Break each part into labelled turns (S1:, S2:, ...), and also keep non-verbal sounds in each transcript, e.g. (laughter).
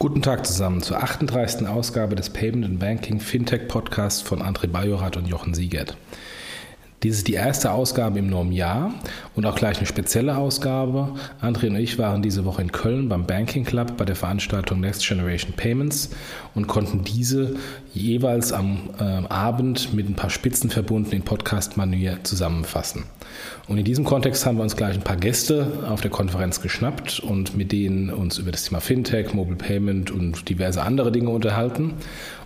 S1: Guten Tag zusammen zur 38. Ausgabe des Payment and Banking Fintech Podcasts von André Bajorat und Jochen Siegert. Dies ist die erste Ausgabe im neuen Jahr und auch gleich eine spezielle Ausgabe. André und ich waren diese Woche in Köln beim Banking Club bei der Veranstaltung Next Generation Payments und konnten diese jeweils am äh, Abend mit ein paar Spitzen verbunden in Podcast-Manier zusammenfassen. Und in diesem Kontext haben wir uns gleich ein paar Gäste auf der Konferenz geschnappt und mit denen uns über das Thema Fintech, Mobile Payment und diverse andere Dinge unterhalten.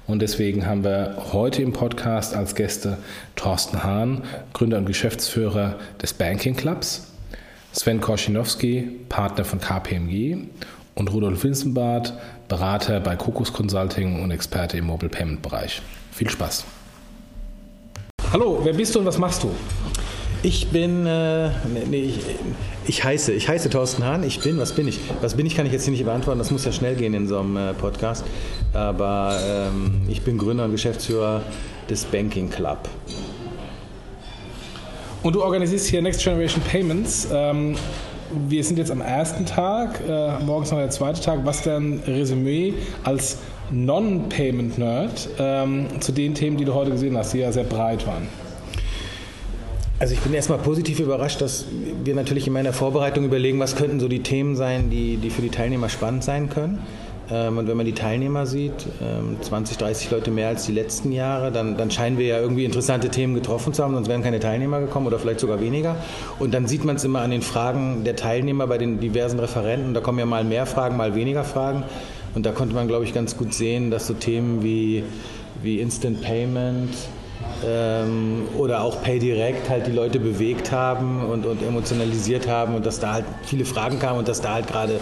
S1: Und deswegen haben wir heute im Podcast als Gäste Thorsten Hahn, Gründer und Geschäftsführer des Banking Clubs, Sven Korschinowski, Partner von KPMG und Rudolf Winsenbart, Berater bei Kokos Consulting und Experte im Mobile Payment Bereich. Viel Spaß. Hallo, wer bist du und was machst du?
S2: Ich bin, äh, nee, ich, ich, heiße, ich heiße Thorsten Hahn. Ich bin, was bin ich? Was bin ich, kann ich jetzt hier nicht beantworten. Das muss ja schnell gehen in so einem äh, Podcast. Aber ähm, ich bin Gründer und Geschäftsführer des Banking Club.
S1: Und du organisierst hier Next Generation Payments. Ähm, wir sind jetzt am ersten Tag, äh, morgens noch der zweite Tag. Was dein Resümee als Non-Payment-Nerd ähm, zu den Themen, die du heute gesehen hast, die ja sehr breit waren?
S2: Also ich bin erstmal positiv überrascht, dass wir natürlich in meiner Vorbereitung überlegen, was könnten so die Themen sein, die, die für die Teilnehmer spannend sein können. Ähm, und wenn man die Teilnehmer sieht, 20, ähm, 30 Leute mehr als die letzten Jahre, dann, dann scheinen wir ja irgendwie interessante Themen getroffen zu haben, sonst wären keine Teilnehmer gekommen oder vielleicht sogar weniger. Und dann sieht man es immer an den Fragen der Teilnehmer bei den diversen Referenten. Da kommen ja mal mehr Fragen, mal weniger Fragen. Und da konnte man, glaube ich, ganz gut sehen, dass so Themen wie, wie Instant Payment, ähm, oder auch Pay Direct halt die Leute bewegt haben und, und emotionalisiert haben und dass da halt viele Fragen kamen und dass da halt gerade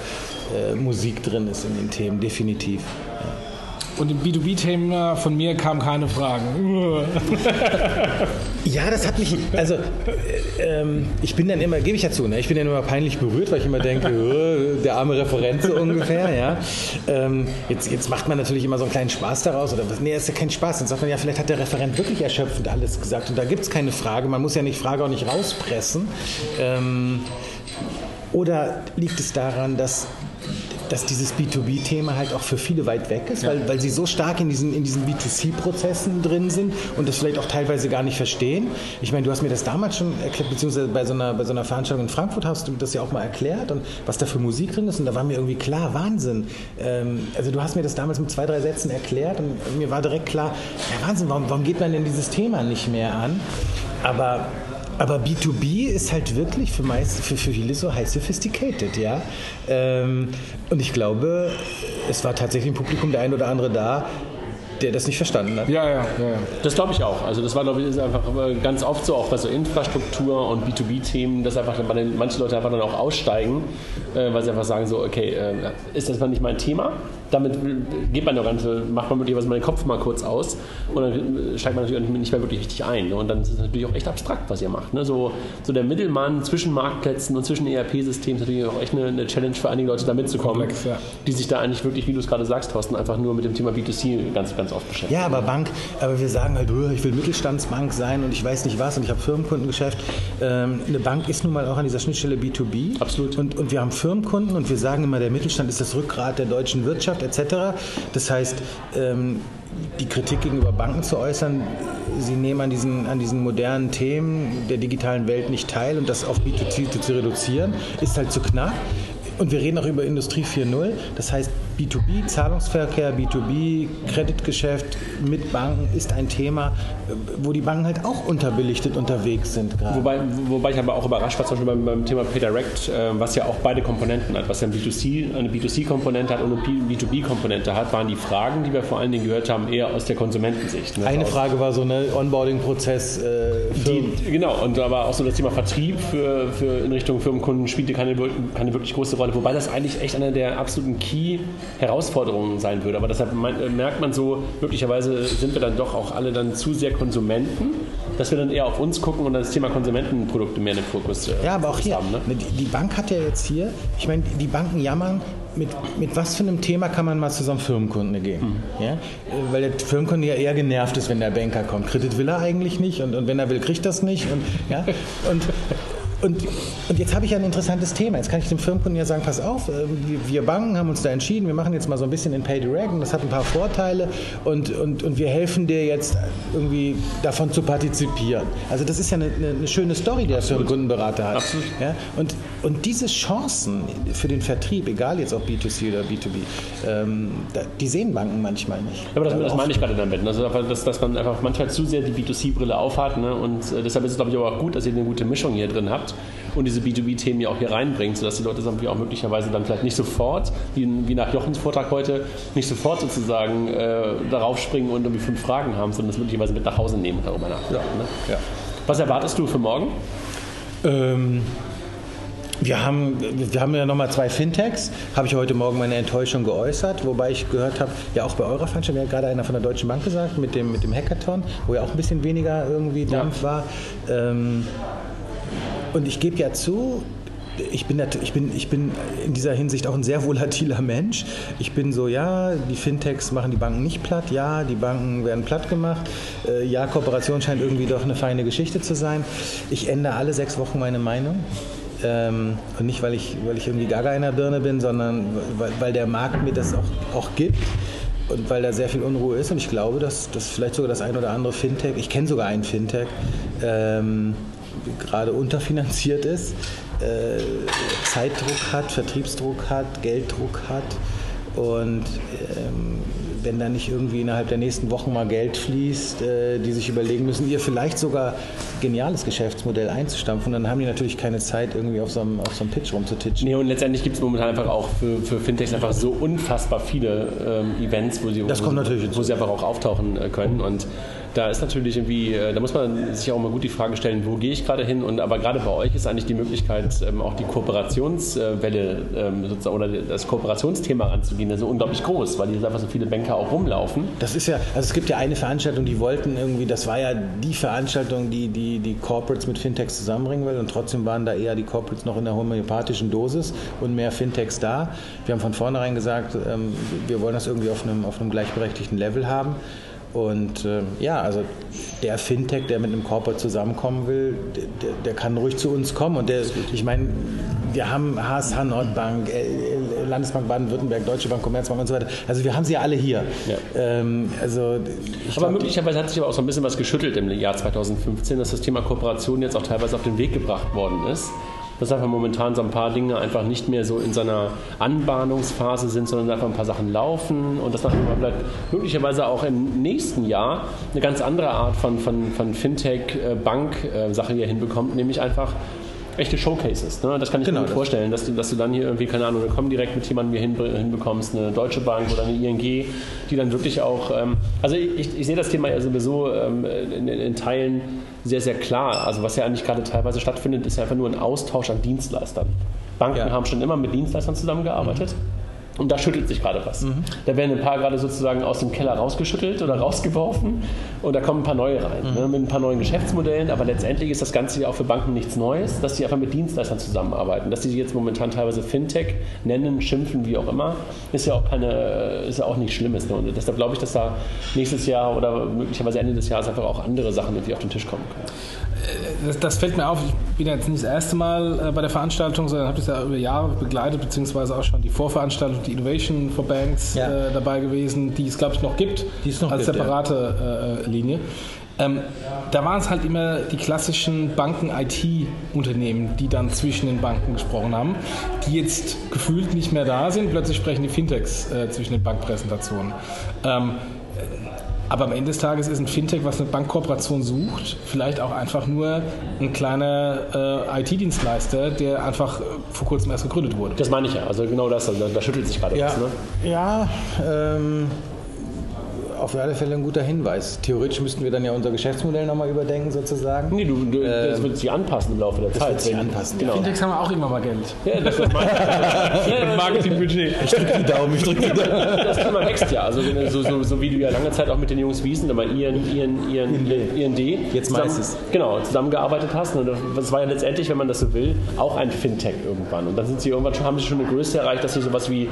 S2: äh, Musik drin ist in den Themen, definitiv. Ja.
S1: Und im B2B-Thema von mir kamen keine Fragen. (laughs)
S2: ja, das hat mich, also äh, ähm, ich bin dann immer, gebe ich ja zu, ne? ich bin dann immer peinlich berührt, weil ich immer denke, oh, (laughs) der arme Referent so ungefähr. Ja? Ähm, jetzt, jetzt macht man natürlich immer so einen kleinen Spaß daraus. Oder? Nee, ist ja kein Spaß. Dann sagt man ja, vielleicht hat der Referent wirklich erschöpfend alles gesagt. Und da gibt es keine Frage. Man muss ja nicht Frage auch nicht rauspressen. Ähm, oder liegt es daran, dass dass dieses B2B-Thema halt auch für viele weit weg ist, ja. weil, weil sie so stark in diesen, in diesen B2C-Prozessen drin sind und das vielleicht auch teilweise gar nicht verstehen. Ich meine, du hast mir das damals schon erklärt, beziehungsweise bei so einer, bei so einer Veranstaltung in Frankfurt hast du das ja auch mal erklärt und was da für Musik drin ist und da war mir irgendwie klar, Wahnsinn. Ähm, also du hast mir das damals mit zwei, drei Sätzen erklärt und mir war direkt klar, ja Wahnsinn, warum, warum geht man denn dieses Thema nicht mehr an? Aber aber B2B ist halt wirklich für, meist, für, für viele so high sophisticated, ja. Ähm, und ich glaube, es war tatsächlich im Publikum der ein oder andere da, der das nicht verstanden hat.
S3: Ja, ja, ja. Das glaube ich auch. Also das war, glaube ich, ist einfach ganz oft so, auch bei so Infrastruktur und B2B-Themen, dass einfach manche Leute einfach dann auch aussteigen, äh, weil sie einfach sagen so, okay, äh, ist das mal nicht mein Thema? Damit geht man doch ganz, macht man möglicherweise mal den Kopf mal kurz aus und dann steigt man natürlich nicht mehr wirklich richtig ein. Und dann ist es natürlich auch echt abstrakt, was ihr macht. Ne? So, so der Mittelmann zwischen Marktplätzen und zwischen ERP-Systemen ist natürlich auch echt eine, eine, Challenge für einige Leute, da mitzukommen, Komplex, ja. die sich da eigentlich wirklich, wie du es gerade sagst, Thorsten, einfach nur mit dem Thema B2C ganz, ganz oft beschäftigen.
S2: Ja, aber Bank, aber wir sagen halt, ich will Mittelstandsbank sein und ich weiß nicht was und ich habe Firmenkundengeschäft. Ähm, eine Bank ist nun mal auch an dieser Schnittstelle B2B.
S3: Absolut.
S2: Und, und wir haben Firmenkunden und wir sagen immer, der Mittelstand ist das Rückgrat der deutschen Wirtschaft etc. Das heißt, ähm, die Kritik gegenüber Banken zu äußern, sie nehmen an diesen, an diesen modernen Themen der digitalen Welt nicht teil und das auf B2C zu reduzieren, ist halt zu knapp. Und wir reden auch über Industrie 4.0. Das heißt, B2B, Zahlungsverkehr, B2B, Kreditgeschäft mit Banken ist ein Thema, wo die Banken halt auch unterbelichtet unterwegs sind
S3: gerade. Wobei, wobei ich aber auch überrascht war, zum Beispiel beim, beim Thema PayDirect, äh, was ja auch beide Komponenten hat, was ja ein B2C, eine B2C-Komponente hat und eine B2B-Komponente hat, waren die Fragen, die wir vor allen Dingen gehört haben, eher aus der Konsumentensicht.
S2: Ne? Eine Frage war so eine Onboarding-Prozess.
S3: Äh, genau, und aber auch so das Thema Vertrieb für, für in Richtung Firmenkunden spielte keine, keine wirklich große Rolle, wobei das eigentlich echt einer der absoluten Key- Herausforderungen sein würde. Aber deshalb äh, merkt man so, möglicherweise sind wir dann doch auch alle dann zu sehr Konsumenten, dass wir dann eher auf uns gucken und das Thema Konsumentenprodukte mehr in den Fokus
S2: äh, Ja, aber auch hier, haben, ne? die, Bank hat ja jetzt hier, ich meine, die Banken jammern, mit, mit was für einem Thema kann man mal zusammen Firmenkunde gehen? Mhm. Ja? Äh, weil der Firmenkunde ja eher genervt ist, wenn der Banker kommt. Kredit will er eigentlich nicht und, und wenn er will, kriegt das nicht. Und, ja? und und, und jetzt habe ich ja ein interessantes Thema. Jetzt kann ich dem Firmenkunden ja sagen, pass auf, äh, wir Banken haben uns da entschieden, wir machen jetzt mal so ein bisschen in Pay Direct und das hat ein paar Vorteile und, und, und wir helfen dir jetzt irgendwie davon zu partizipieren. Also das ist ja eine, eine schöne Story, die der Firmenkundenberater hat. Absolut. Ja? Und, und diese Chancen für den Vertrieb, egal jetzt ob B2C oder B2B, ähm, die sehen Banken manchmal nicht.
S3: Aber das, das meine ich gerade damit. Also, dass, dass man einfach manchmal zu sehr die B2C-Brille aufhat ne? und äh, deshalb ist es glaube ich auch gut, dass ihr eine gute Mischung hier drin habt und diese B2B-Themen ja auch hier reinbringt, sodass die Leute auch möglicherweise dann vielleicht nicht sofort, wie, wie nach Jochens Vortrag heute, nicht sofort sozusagen äh, darauf springen und irgendwie fünf Fragen haben, sondern das möglicherweise mit nach Hause nehmen und darüber nachdenken. Ne? Ja. Was erwartest du für morgen?
S2: Ähm, wir haben, wir haben ja nochmal zwei Fintechs, habe ich heute Morgen meine Enttäuschung geäußert, wobei ich gehört habe, ja auch bei eurer Veranstaltung, ja gerade einer von der Deutschen Bank gesagt, mit dem, mit dem Hackathon, wo ja auch ein bisschen weniger irgendwie Dampf ja. war. Ähm, und ich gebe ja zu, ich bin, ich, bin, ich bin in dieser Hinsicht auch ein sehr volatiler Mensch. Ich bin so, ja, die Fintechs machen die Banken nicht platt, ja, die Banken werden platt gemacht, äh, ja, Kooperation scheint irgendwie doch eine feine Geschichte zu sein. Ich ändere alle sechs Wochen meine Meinung. Ähm, und nicht, weil ich, weil ich irgendwie gaga in der Birne bin, sondern weil, weil der Markt mir das auch, auch gibt und weil da sehr viel Unruhe ist. Und ich glaube, dass, dass vielleicht sogar das ein oder andere Fintech, ich kenne sogar einen Fintech, ähm, gerade unterfinanziert ist, äh, Zeitdruck hat, Vertriebsdruck hat, Gelddruck hat und ähm, wenn da nicht irgendwie innerhalb der nächsten Wochen mal Geld fließt, äh, die sich überlegen müssen, ihr vielleicht sogar geniales Geschäftsmodell einzustampfen, dann haben die natürlich keine Zeit, irgendwie auf so einem, auf so einem Pitch rumzutitschen.
S3: Nee, und letztendlich gibt es momentan einfach auch für, für Fintechs einfach so unfassbar viele ähm, Events, wo sie,
S2: das
S3: wo,
S2: kommt natürlich
S3: wo sie einfach auch auftauchen äh, können und da ist natürlich irgendwie, äh, da muss man sich auch mal gut die Frage stellen, wo gehe ich gerade hin? Und aber gerade bei euch ist eigentlich die Möglichkeit, ähm, auch die Kooperationswelle ähm, sozusagen oder das Kooperationsthema anzugehen, also unglaublich groß, weil hier einfach so viele Banker auch rumlaufen.
S2: Das ist ja, also es gibt ja eine Veranstaltung, die wollten irgendwie, das war ja die Veranstaltung, die die, die Corporates mit Fintechs zusammenbringen will und trotzdem waren da eher die Corporates noch in der homöopathischen Dosis und mehr Fintechs da. Wir haben von vornherein gesagt, ähm, wir wollen das irgendwie auf einem, auf einem gleichberechtigten Level haben. Und äh, ja, also der Fintech, der mit einem Corporate zusammenkommen will, der, der kann ruhig zu uns kommen. Und der, ich meine, wir haben HSH Nordbank, äh, Landesbank Baden-Württemberg, Deutsche Bank, Commerzbank und so weiter. Also wir haben sie alle hier. Ja. Ähm,
S3: also aber glaub, möglicherweise hat sich aber auch so ein bisschen was geschüttelt im Jahr 2015, dass das Thema Kooperation jetzt auch teilweise auf den Weg gebracht worden ist dass einfach momentan so ein paar Dinge einfach nicht mehr so in seiner Anbahnungsphase sind, sondern einfach ein paar Sachen laufen und dass man vielleicht möglicherweise auch im nächsten Jahr eine ganz andere Art von, von, von Fintech-Bank-Sache hier hinbekommt, nämlich einfach echte Showcases. Ne? Das kann ich genau, mir gut vorstellen, dass du, dass du dann hier irgendwie, keine Ahnung, komm direkt mit jemandem hier hin, hinbekommst, eine Deutsche Bank oder eine ING, die dann wirklich auch, ähm, also ich, ich, sehe das Thema ja sowieso ähm, in, in, Teilen sehr, sehr klar. Also was ja eigentlich gerade teilweise stattfindet, ist ja einfach nur ein Austausch an Dienstleistern. Banken ja. haben schon immer mit Dienstleistern zusammengearbeitet. Mhm. Und da schüttelt sich gerade was. Mhm. Da werden ein paar gerade sozusagen aus dem Keller rausgeschüttelt oder rausgeworfen und da kommen ein paar neue rein. Mhm. Ne, mit ein paar neuen Geschäftsmodellen, aber letztendlich ist das Ganze ja auch für Banken nichts Neues, dass sie einfach mit Dienstleistern zusammenarbeiten. Dass sie jetzt momentan teilweise Fintech nennen, schimpfen, wie auch immer, ist ja auch, keine, ist ja auch nichts Schlimmes. Ne? Und deshalb glaube ich, dass da nächstes Jahr oder möglicherweise Ende des Jahres einfach auch andere Sachen irgendwie auf den Tisch kommen können
S1: das, das, fällt mir auf, ich bin jetzt nicht das erste Mal äh, bei der Veranstaltung, sondern habe das ja über Jahre begleitet, beziehungsweise auch schon die Vorveranstaltung, die Innovation for Banks ja. äh, dabei gewesen, die es, glaube ich, noch gibt, die es noch als gibt, separate ja. äh, Linie. Ähm, da waren es halt immer die klassischen Banken-IT-Unternehmen, die dann zwischen den Banken gesprochen haben, die jetzt gefühlt nicht mehr da sind. Plötzlich sprechen die Fintechs äh, zwischen den Bankpräsentationen. Ähm, aber am Ende des Tages ist ein Fintech, was eine Bankkooperation sucht, vielleicht auch einfach nur ein kleiner äh, IT-Dienstleister, der einfach äh, vor kurzem erst gegründet wurde.
S3: Das meine ich ja. Also genau das. Also da schüttelt sich gerade
S2: ja,
S3: was. Ne?
S2: Ja, ähm, auf alle Fälle ein guter Hinweis. Theoretisch müssten wir dann ja unser Geschäftsmodell nochmal überdenken, sozusagen.
S3: Nee, du, du ähm, das wird sich anpassen im Laufe der
S2: das
S3: Zeit.
S2: Wird sich anpassen,
S1: genau. Fintechs haben auch irgendwann mal Geld. Ja, das ist mein (laughs) ja, Marketingbudget.
S2: Ich drücke die Daumen, ich drücke die Daumen.
S3: Das Thema wächst ja. Also so, so, so, wie du ja lange Zeit auch mit den Jungs Wiesen, aber IN, IN, IN, IND,
S2: jetzt meistens.
S3: Genau, zusammengearbeitet hast. Und das war ja letztendlich, wenn man das so will, auch ein Fintech irgendwann. Und dann sind sie irgendwann schon, haben sie schon eine Größe erreicht, dass sie sowas wie,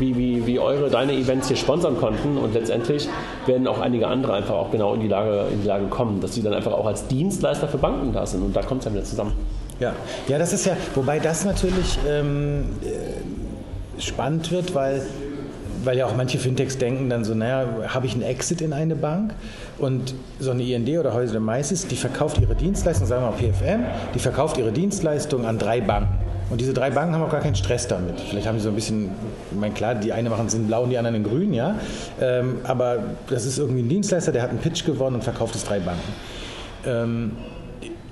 S3: wie, wie, wie eure, deine Events hier sponsern konnten. Und letztendlich werden auch einige andere einfach auch genau in die Lage, in die Lage kommen, dass sie dann einfach auch als Dienstleister für Banken da sind. Und da kommt es dann wieder zusammen.
S2: Ja, ja, das ist ja, wobei das natürlich ähm, äh, spannend wird, weil weil ja auch manche Fintechs denken dann so, naja, habe ich einen Exit in eine Bank und so eine IND oder heute der Meisis, die verkauft ihre Dienstleistung, sagen wir mal PFM, die verkauft ihre Dienstleistung an drei Banken. Und diese drei Banken haben auch gar keinen Stress damit. Vielleicht haben sie so ein bisschen, ich meine, klar, die eine machen es in blau und die anderen in grün, ja. Ähm, aber das ist irgendwie ein Dienstleister, der hat einen Pitch gewonnen und verkauft es drei Banken. Ähm,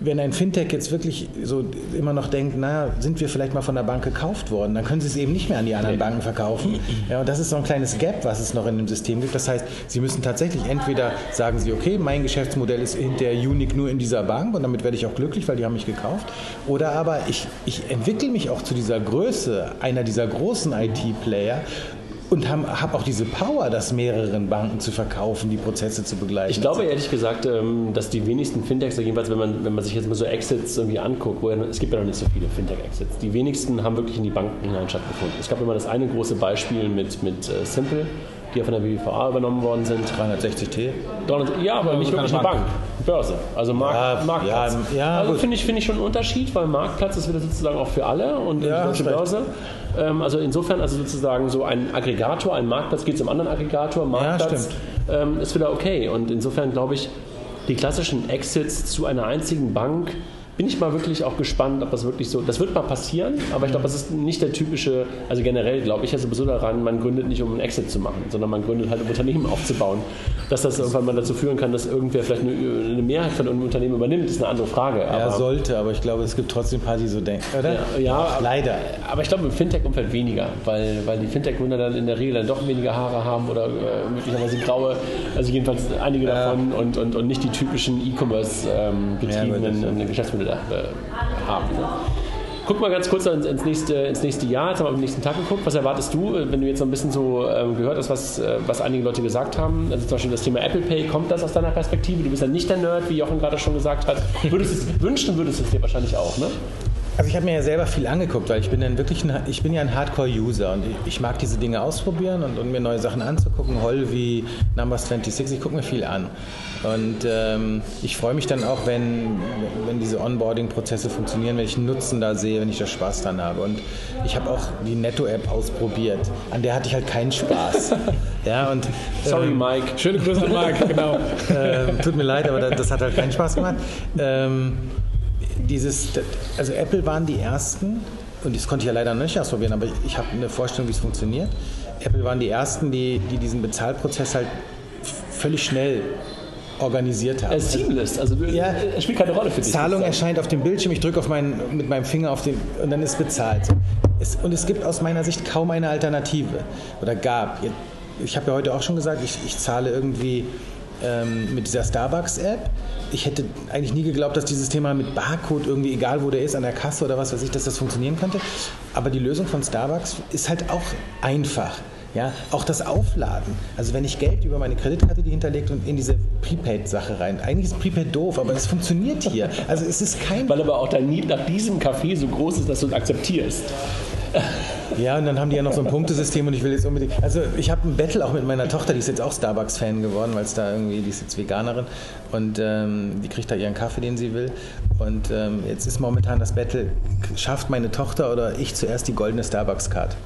S2: wenn ein Fintech jetzt wirklich so immer noch denkt, na, sind wir vielleicht mal von der Bank gekauft worden, dann können sie es eben nicht mehr an die anderen Banken verkaufen. Ja, und das ist so ein kleines Gap, was es noch in dem System gibt. Das heißt, sie müssen tatsächlich entweder sagen sie, okay, mein Geschäftsmodell ist hinterher unique nur in dieser Bank und damit werde ich auch glücklich, weil die haben mich gekauft. Oder aber ich, ich entwickle mich auch zu dieser Größe einer dieser großen IT-Player und habe hab auch diese Power, das mehreren Banken zu verkaufen, die Prozesse zu begleiten.
S3: Ich glaube ehrlich gesagt, ähm, dass die wenigsten Fintechs, jedenfalls wenn man, wenn man sich jetzt mal so Exits irgendwie anguckt, wo es gibt ja noch nicht so viele Fintech-Exits, die wenigsten haben wirklich in die Banken hinein stattgefunden. Es gab immer das eine große Beispiel mit, mit äh, Simple, die ja von der BVA übernommen worden sind.
S2: 360T?
S3: 300, ja, aber nicht wirklich eine Bank. Börse, also Markt, ja, Marktplatz. Ja, ja, also finde ich, find ich schon einen Unterschied, weil Marktplatz ist wieder sozusagen auch für alle und die deutsche Börse. Ähm, also insofern, also sozusagen so ein Aggregator, ein Marktplatz geht zum anderen Aggregator, Marktplatz ähm, ist wieder okay. Und insofern glaube ich, die klassischen Exits zu einer einzigen Bank bin ich mal wirklich auch gespannt, ob das wirklich so, das wird mal passieren, aber ich glaube, das ist nicht der typische, also generell glaube ich ja sowieso daran, man gründet nicht, um einen Exit zu machen, sondern man gründet halt, um Unternehmen aufzubauen. Dass das irgendwann mal dazu führen kann, dass irgendwer vielleicht eine, eine Mehrheit von einem Unternehmen übernimmt, ist eine andere Frage.
S2: Ja, aber, sollte, aber ich glaube, es gibt trotzdem ein paar, die so denken,
S3: oder? Ja, ja leider. Aber ich glaube, im Fintech-Umfeld weniger, weil, weil die Fintech-Gründer dann in der Regel dann doch weniger Haare haben oder äh, möglicherweise graue, also jedenfalls einige ja. davon und, und, und nicht die typischen E-Commerce-getriebenen ähm, ja, Geschäftsmodelle äh, haben. Ne? Guck mal ganz kurz ins, nächste, ins nächste Jahr, jetzt haben wir am nächsten Tag geguckt. Was erwartest du, äh, wenn du jetzt so ein bisschen so ähm, gehört hast, was, äh, was einige Leute gesagt haben? Also zum Beispiel das Thema Apple Pay, kommt das aus deiner Perspektive? Du bist ja nicht der Nerd, wie Jochen gerade schon gesagt hat. Würdest es, wünschen würdest du es dir wahrscheinlich auch, ne?
S2: Also ich habe mir ja selber viel angeguckt, weil ich bin dann wirklich ein, ich bin ja ein Hardcore-User und ich, mag diese Dinge ausprobieren und, und, mir neue Sachen anzugucken. Holl wie Numbers 26, ich gucke mir viel an. Und ähm, ich freue mich dann auch, wenn, wenn diese Onboarding-Prozesse funktionieren, wenn ich einen Nutzen da sehe, wenn ich da Spaß dran habe. Und ich habe auch die Netto-App ausprobiert. An der hatte ich halt keinen Spaß. (laughs) ja, und,
S3: Sorry, ähm, Mike.
S2: Schöne Grüße an Mike, genau. (laughs) ähm, tut mir leid, aber das, das hat halt keinen Spaß gemacht. Dieses, also Apple waren die ersten, und das konnte ich ja leider nicht ausprobieren, aber ich habe eine Vorstellung, wie es funktioniert. Apple waren die ersten, die, die diesen Bezahlprozess halt völlig schnell organisiert haben.
S3: Seamless, also ja, es spielt keine Rolle für dich.
S2: Zahlung erscheint auf dem Bildschirm, ich drücke meinen, mit meinem Finger auf den und dann ist bezahlt. Es, und es gibt aus meiner Sicht kaum eine Alternative oder gab. Ich habe ja heute auch schon gesagt, ich, ich zahle irgendwie ähm, mit dieser Starbucks-App. Ich hätte eigentlich nie geglaubt, dass dieses Thema mit Barcode irgendwie, egal wo der ist, an der Kasse oder was weiß ich, dass das funktionieren könnte. Aber die Lösung von Starbucks ist halt auch einfach. Ja, auch das Aufladen. Also wenn ich Geld über meine Kreditkarte die hinterlegt und in diese Prepaid-Sache rein. Eigentlich ist Prepaid doof, aber es funktioniert hier. Also es ist kein...
S3: Weil aber auch dein Need nach diesem Café so groß ist, dass du es akzeptierst.
S2: Ja, und dann haben die ja noch so ein Punktesystem und ich will jetzt unbedingt. Also ich habe ein Battle auch mit meiner Tochter, die ist jetzt auch Starbucks-Fan geworden, weil es da irgendwie, die ist jetzt Veganerin und ähm, die kriegt da ihren Kaffee, den sie will. Und ähm, jetzt ist momentan das Battle, schafft meine Tochter oder ich zuerst die goldene Starbucks-Card?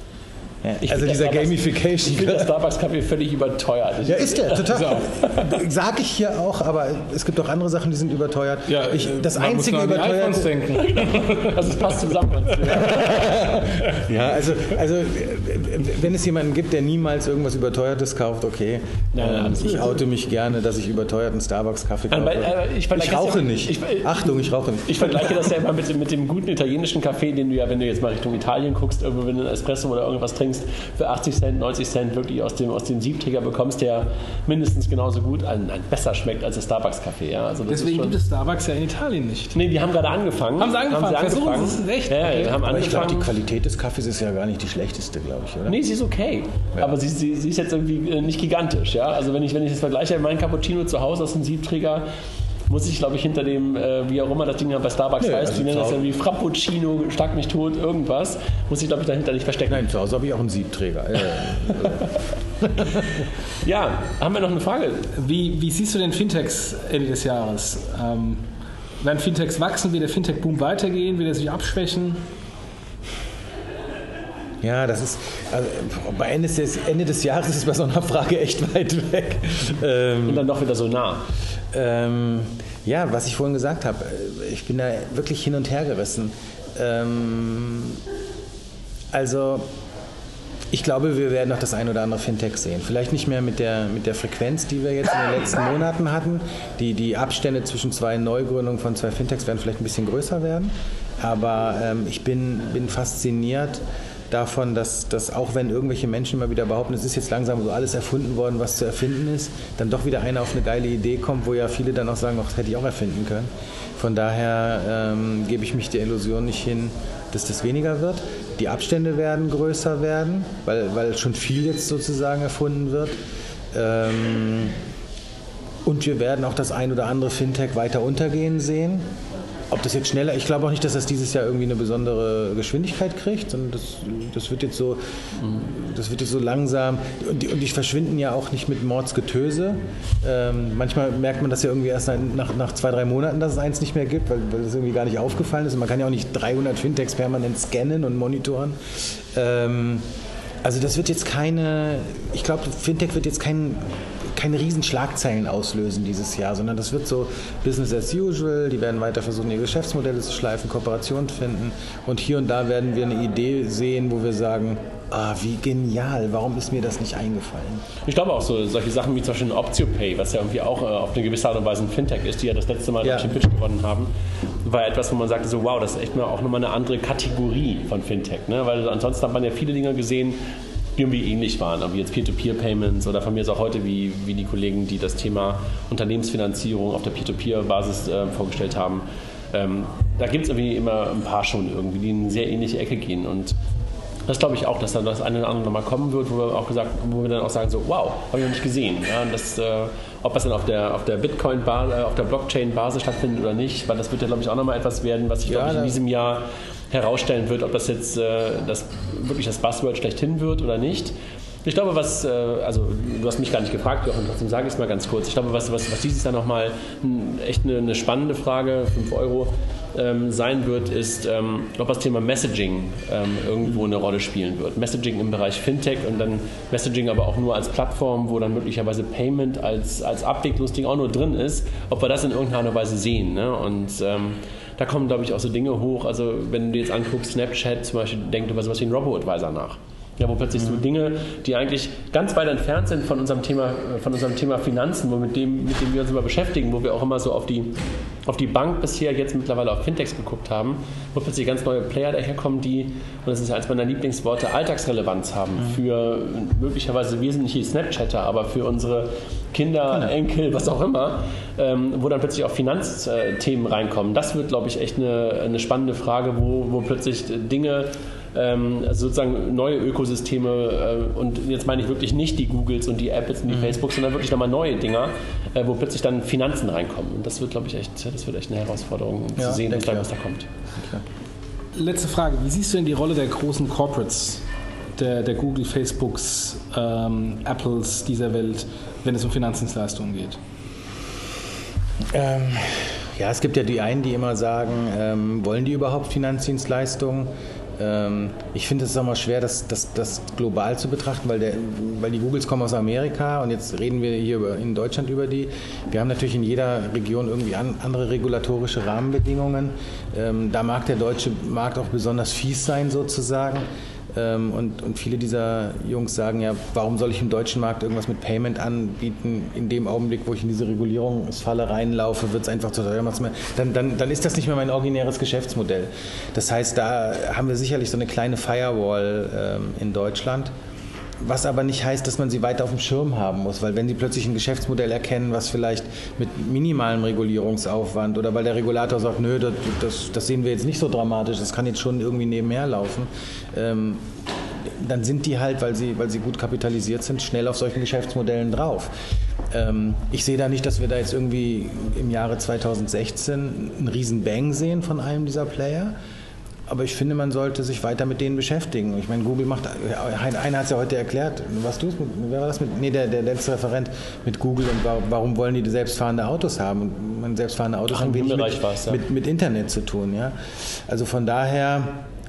S3: Ja, also dieser Gamification. Ich finde das Starbucks-Kaffee völlig überteuert.
S2: ja, ist der, total. (laughs) Sag ich hier auch, aber es gibt auch andere Sachen, die sind überteuert.
S3: Ja, ich, das man einzige muss überteuert. denken. also es passt zusammen. (laughs)
S2: ja, also, also wenn es jemanden gibt, der niemals irgendwas Überteuertes kauft, okay. Ja, ähm, ich oute mich gerne, dass ich überteuerten Starbucks-Kaffee kaufe.
S3: Äh, ich, ich rauche ja, nicht. Ich, Achtung, ich rauche nicht. Ich vergleiche das ja immer mit, mit dem guten italienischen Kaffee, den du ja, wenn du jetzt mal Richtung Italien guckst, irgendwo wenn du einen Espresso oder irgendwas trinkst, trinkst, für 80 Cent, 90 Cent wirklich aus dem, aus dem Siebträger bekommst, der mindestens genauso gut, ein, ein besser schmeckt als der Starbucks-Kaffee. Ja?
S2: Also Deswegen gibt es Starbucks ja in Italien nicht.
S3: Nee, die haben gerade angefangen.
S2: Haben sie angefangen? Haben
S3: sie angefangen. Versuchen, das ist echt. Ja, okay. haben
S2: Aber ich glaube, die Qualität des Kaffees ist ja gar nicht die schlechteste, glaube ich, oder?
S3: Nee, sie ist okay. Ja. Aber sie, sie, sie, ist jetzt irgendwie äh, nicht gigantisch. Ja? Also wenn ich, wenn ich das vergleiche, mein Cappuccino zu Hause aus dem Siebträger, muss ich, glaube ich, hinter dem, äh, wie auch immer das Ding bei Starbucks nee, heißt, also die nennen das irgendwie Frappuccino, Schlag mich tot, irgendwas, muss ich, glaube ich, dahinter nicht verstecken.
S2: Nein, zu Hause habe ich auch einen Siebträger. (laughs)
S3: ja, haben wir noch eine Frage?
S2: Wie, wie siehst du den Fintechs Ende des Jahres? Ähm,
S1: Werden Fintechs wachsen? Wird der Fintech-Boom weitergehen? Wird er sich abschwächen?
S2: Ja, das ist, also bei Ende des, Ende des Jahres ist es bei so einer Frage echt weit weg.
S3: Ähm, Und dann doch wieder so nah.
S2: Ähm, ja, was ich vorhin gesagt habe, ich bin da wirklich hin und her gerissen. Ähm, also, ich glaube, wir werden noch das ein oder andere Fintech sehen. Vielleicht nicht mehr mit der, mit der Frequenz, die wir jetzt in den letzten (laughs) Monaten hatten. Die, die Abstände zwischen zwei Neugründungen von zwei Fintechs werden vielleicht ein bisschen größer werden. Aber ähm, ich bin, bin fasziniert davon, dass, dass auch wenn irgendwelche Menschen immer wieder behaupten, es ist jetzt langsam so alles erfunden worden, was zu erfinden ist, dann doch wieder einer auf eine geile Idee kommt, wo ja viele dann auch sagen, das hätte ich auch erfinden können. Von daher ähm, gebe ich mich der Illusion nicht hin, dass das weniger wird. Die Abstände werden größer werden, weil, weil schon viel jetzt sozusagen erfunden wird. Ähm, und wir werden auch das ein oder andere Fintech weiter untergehen sehen. Ob das jetzt schneller, ich glaube auch nicht, dass das dieses Jahr irgendwie eine besondere Geschwindigkeit kriegt, sondern das, das wird jetzt so, das wird jetzt so langsam und die, und die verschwinden ja auch nicht mit Mordsgetöse. Ähm, manchmal merkt man das ja irgendwie erst nach, nach zwei, drei Monaten, dass es eins nicht mehr gibt, weil, weil das irgendwie gar nicht aufgefallen ist. Und man kann ja auch nicht 300 Fintechs permanent scannen und monitoren. Ähm, also das wird jetzt keine, ich glaube, Fintech wird jetzt kein keine riesen Schlagzeilen auslösen dieses Jahr, sondern das wird so Business as usual. Die werden weiter versuchen, ihre Geschäftsmodelle zu schleifen, Kooperationen finden. Und hier und da werden wir eine Idee sehen, wo wir sagen, Ah, wie genial. Warum ist mir das nicht eingefallen?
S3: Ich glaube auch so, solche Sachen wie zum Beispiel OptioPay, was ja irgendwie auch äh, auf eine gewisse Art und Weise ein Fintech ist, die ja das letzte Mal ja. den Pitch gewonnen haben, war etwas, wo man sagte so, wow, das ist echt mal auch nochmal eine andere Kategorie von Fintech. Ne? Weil ansonsten hat man ja viele Dinge gesehen, irgendwie ähnlich waren, wie jetzt Peer-to-Peer-Payments oder von mir ist auch heute wie, wie die Kollegen, die das Thema Unternehmensfinanzierung auf der Peer-to-Peer-Basis äh, vorgestellt haben. Ähm, da gibt es irgendwie immer ein paar schon irgendwie, die in eine sehr ähnliche Ecke gehen und das glaube ich auch, dass dann das eine oder andere nochmal kommen wird, wo wir auch gesagt, wo wir dann auch sagen so, wow, habe ich noch nicht gesehen. Ja, das, äh, ob das dann auf der, auf der Bitcoin, äh, auf der Blockchain-Basis stattfindet oder nicht, weil das wird ja glaube ich auch nochmal etwas werden, was ich ja, glaube ich in diesem Jahr herausstellen wird, ob das jetzt äh, das, wirklich das Buzzword schlechthin wird oder nicht. Ich glaube, was, äh, also du hast mich gar nicht gefragt, Jochen, trotzdem sage ich es mal ganz kurz. Ich glaube, was, was, was dieses Jahr nochmal echt eine, eine, spannende Frage, 5 Euro, ähm, sein wird, ist, ähm, ob das Thema Messaging ähm, irgendwo eine Rolle spielen wird. Messaging im Bereich Fintech und dann Messaging aber auch nur als Plattform, wo dann möglicherweise Payment als, als Abwicklungsding auch nur drin ist, ob wir das in irgendeiner Weise sehen. Ne? Und ähm, da kommen, glaube ich, auch so Dinge hoch. Also wenn du dir jetzt anguckst, Snapchat zum Beispiel, denkt über sowas wie einen Robo-Advisor nach. Ja, wo plötzlich so Dinge, die eigentlich ganz weit entfernt sind von unserem Thema, von unserem Thema Finanzen, wo mit dem, mit dem wir uns immer beschäftigen, wo wir auch immer so auf die, auf die Bank bisher jetzt mittlerweile auf Fintechs geguckt haben, wo plötzlich ganz neue Player daherkommen, die, und das ist eines meiner Lieblingsworte, Alltagsrelevanz haben mhm. für möglicherweise wesentliche Snapchatter, aber für unsere Kinder, genau. Enkel, was auch immer, ähm, wo dann plötzlich auch Finanzthemen reinkommen. Das wird, glaube ich, echt eine, eine spannende Frage, wo, wo plötzlich Dinge ähm, also sozusagen neue Ökosysteme äh, und jetzt meine ich wirklich nicht die Googles und die Apples und die mhm. Facebooks, sondern wirklich nochmal neue Dinger, äh, wo plötzlich dann Finanzen reinkommen. Und das wird, glaube ich, echt, das wird echt eine Herausforderung ja, zu sehen, was da, was da kommt.
S1: Okay. Letzte Frage, wie siehst du denn die Rolle der großen Corporates, der, der Google, Facebooks, ähm, Apples dieser Welt, wenn es um Finanzdienstleistungen geht?
S2: Ähm, ja, es gibt ja die einen, die immer sagen, ähm, wollen die überhaupt Finanzdienstleistungen? Ähm, ich finde es immer schwer, das, das, das global zu betrachten, weil, der, weil die Googles kommen aus Amerika und jetzt reden wir hier über, in Deutschland über die. Wir haben natürlich in jeder Region irgendwie an, andere regulatorische Rahmenbedingungen. Ähm, da mag der deutsche Markt auch besonders fies sein sozusagen. Ähm, und, und viele dieser Jungs sagen ja, warum soll ich im deutschen Markt irgendwas mit Payment anbieten? In dem Augenblick, wo ich in diese Regulierungsfalle reinlaufe, wird es einfach zu teuer. Dann, dann, dann ist das nicht mehr mein originäres Geschäftsmodell. Das heißt, da haben wir sicherlich so eine kleine Firewall ähm, in Deutschland. Was aber nicht heißt, dass man sie weiter auf dem Schirm haben muss, weil wenn sie plötzlich ein Geschäftsmodell erkennen, was vielleicht mit minimalem Regulierungsaufwand oder weil der Regulator sagt, nö, das, das, das sehen wir jetzt nicht so dramatisch, das kann jetzt schon irgendwie nebenher laufen, ähm, dann sind die halt, weil sie, weil sie gut kapitalisiert sind, schnell auf solchen Geschäftsmodellen drauf. Ähm, ich sehe da nicht, dass wir da jetzt irgendwie im Jahre 2016 einen riesen Bang sehen von einem dieser Player. Aber ich finde, man sollte sich weiter mit denen beschäftigen. Ich meine, Google macht, einer hat es ja heute erklärt, was du, wer war das mit, nee, der, der letzte Referent mit Google und warum wollen die selbstfahrende Autos haben? Und man selbstfahrende Autos Ach, haben wenig mit, ja. mit, mit Internet zu tun, ja. Also von daher,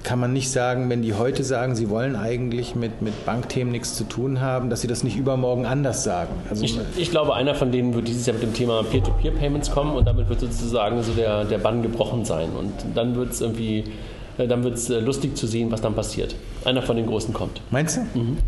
S2: kann man nicht sagen, wenn die heute sagen, sie wollen eigentlich mit, mit Bankthemen nichts zu tun haben, dass sie das nicht übermorgen anders sagen.
S3: Also ich, ich glaube, einer von denen wird dieses Jahr mit dem Thema Peer-to-Peer-Payments kommen und damit wird sozusagen so der, der Bann gebrochen sein. Und dann wird es irgendwie, äh, dann wird es äh, lustig zu sehen, was dann passiert. Einer von den Großen kommt.
S2: Meinst du? Mhm.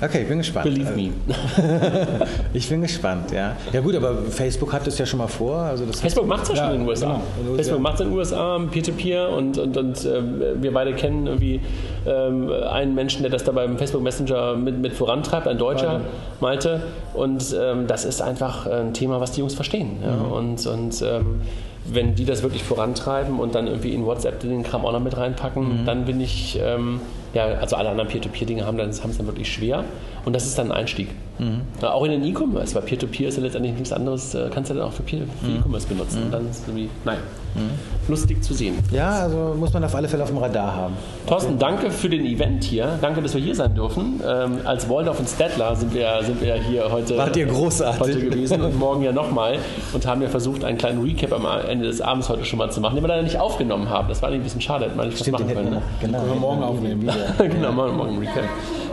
S2: Okay, ich bin gespannt.
S3: Believe me. (laughs)
S2: ich bin gespannt, ja. Ja gut, aber Facebook hat das ja schon mal vor. Also das
S3: Facebook macht es ja, ja, schon in den USA. Genau. Also, Facebook ja. macht es in den USA, Peer-to-Peer und, und, und äh, wir beide kennen irgendwie ähm, einen Menschen, der das da beim Facebook Messenger mit, mit vorantreibt, ein Deutscher, Malte. Und ähm, das ist einfach ein Thema, was die Jungs verstehen. Ja? Mhm. Und, und ähm, wenn die das wirklich vorantreiben und dann irgendwie in WhatsApp den Kram auch noch mit reinpacken, mhm. dann bin ich, ähm, ja, also alle anderen Peer-to-Peer-Dinge haben es dann wirklich schwer. Und das ist dann ein Einstieg. Mhm. Auch in den E-Commerce, weil Peer-to-Peer ist ja letztendlich nichts anderes, äh, kannst du dann auch für, für mhm. E-Commerce benutzen. Mhm. Und dann ist es irgendwie, nein, mhm. lustig zu sehen.
S2: Ja, also muss man auf alle Fälle auf dem Radar haben.
S3: Thorsten, danke für den Event hier. Danke, dass wir hier sein dürfen. Ähm, als Waldorf und Stedtler sind wir, sind wir hier heute,
S2: Wart ihr großartig.
S3: heute gewesen und morgen ja nochmal und haben ja versucht, einen kleinen Recap am Ende des Abends heute schon mal zu machen, den wir leider nicht aufgenommen haben. Das war ein bisschen schade, hätte man nicht
S2: Stimmt, was machen können. Ne?
S3: Genau, können wir morgen aufnehmen. (laughs) genau, morgen, morgen Recap.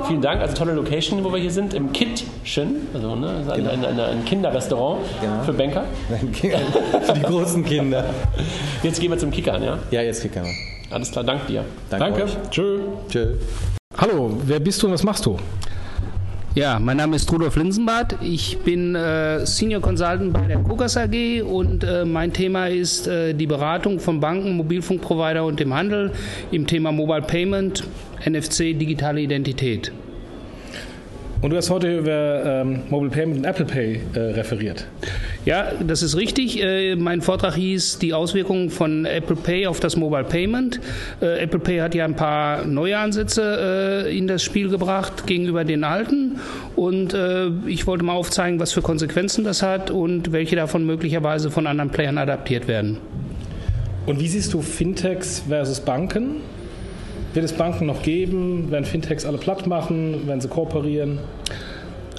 S3: Vielen Dank. Also tolle Location, wo wir hier sind, im Kitchen, also ne, ein, genau. ein, ein, ein Kinderrestaurant genau. für Banker.
S2: für die großen Kinder.
S3: Jetzt gehen wir zum Kickern, ja?
S2: Ja, jetzt kickern wir.
S3: Alles klar, dank dir.
S1: Danke. Danke. Tschö. Tschö. Hallo, wer bist du und was machst du?
S4: Ja, mein Name ist Rudolf Linsenbart. Ich bin äh, Senior Consultant bei der Kokas AG und äh, mein Thema ist äh, die Beratung von Banken, Mobilfunkprovider und dem Handel im Thema Mobile Payment, NFC, digitale Identität.
S1: Und du hast heute über ähm, Mobile Payment und Apple Pay äh, referiert.
S4: Ja, das ist richtig. Äh, mein Vortrag hieß die Auswirkungen von Apple Pay auf das Mobile Payment. Äh, Apple Pay hat ja ein paar neue Ansätze äh, in das Spiel gebracht gegenüber den alten. Und äh, ich wollte mal aufzeigen, was für Konsequenzen das hat und welche davon möglicherweise von anderen Playern adaptiert werden.
S1: Und wie siehst du Fintechs versus Banken? Wird es Banken noch geben? Werden Fintechs alle platt machen? Werden sie kooperieren?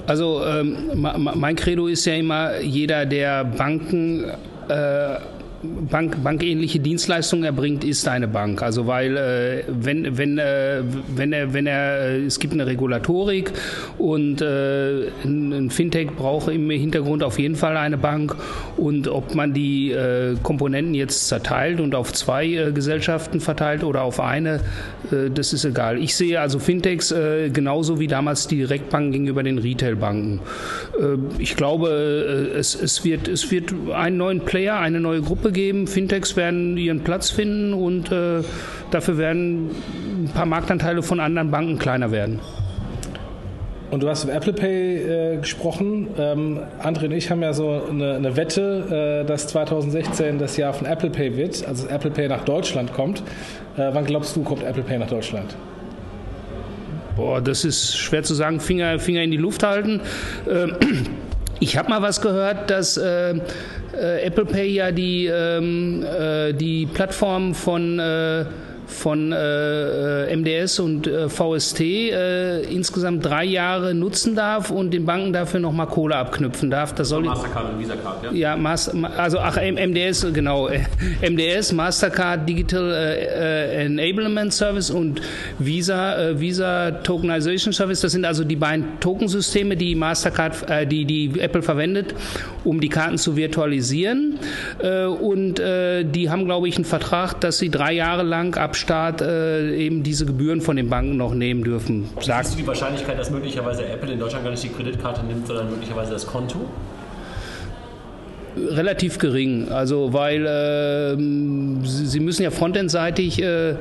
S4: Also ähm, mein Credo ist ja immer, jeder, der Banken äh, Bank, bankähnliche Dienstleistungen erbringt, ist eine Bank. Also weil äh, wenn, wenn, äh, wenn er, wenn er, äh, es gibt eine Regulatorik und äh, ein, Fintech braucht im Hintergrund auf jeden Fall eine Bank und ob man die äh, Komponenten jetzt zerteilt und auf zwei äh, Gesellschaften verteilt oder auf eine, das ist egal. Ich sehe also Fintechs genauso wie damals die Direktbanken gegenüber den Retailbanken. ich glaube, es, es, wird, es wird einen neuen Player, eine neue Gruppe geben. Fintechs werden ihren Platz finden und äh, dafür werden ein paar Marktanteile von anderen Banken kleiner werden.
S1: Und du hast über Apple Pay äh, gesprochen. Ähm, André und ich haben ja so eine, eine Wette, äh, dass 2016 das Jahr von Apple Pay wird, also Apple Pay nach Deutschland kommt. Äh, wann glaubst du, kommt Apple Pay nach Deutschland?
S4: Boah, das ist schwer zu sagen. Finger, Finger in die Luft halten. Ähm, (clears throat) ich habe mal was gehört, dass äh, Apple Pay ja die, ähm, äh, die Plattform von äh, von äh, äh MDS und äh, VST äh, insgesamt drei Jahre nutzen darf und den Banken dafür nochmal Kohle abknüpfen darf. Das soll Mastercard und Visa Card, ja? Ja, Master, also ach, MDS, genau. MDS, Mastercard Digital äh, Enablement Service und Visa, Visa Tokenization Service. Das sind also die beiden Tokensysteme, die Mastercard, die, die Apple verwendet, um die Karten zu virtualisieren. und die haben, glaube ich, einen Vertrag, dass sie drei Jahre lang ab Staat äh, eben diese Gebühren von den Banken noch nehmen dürfen.
S3: Sagt Siehst du die Wahrscheinlichkeit, dass möglicherweise Apple in Deutschland gar nicht die Kreditkarte nimmt, sondern möglicherweise das Konto?
S4: Relativ gering, also weil äh, sie müssen ja frontendseitig äh,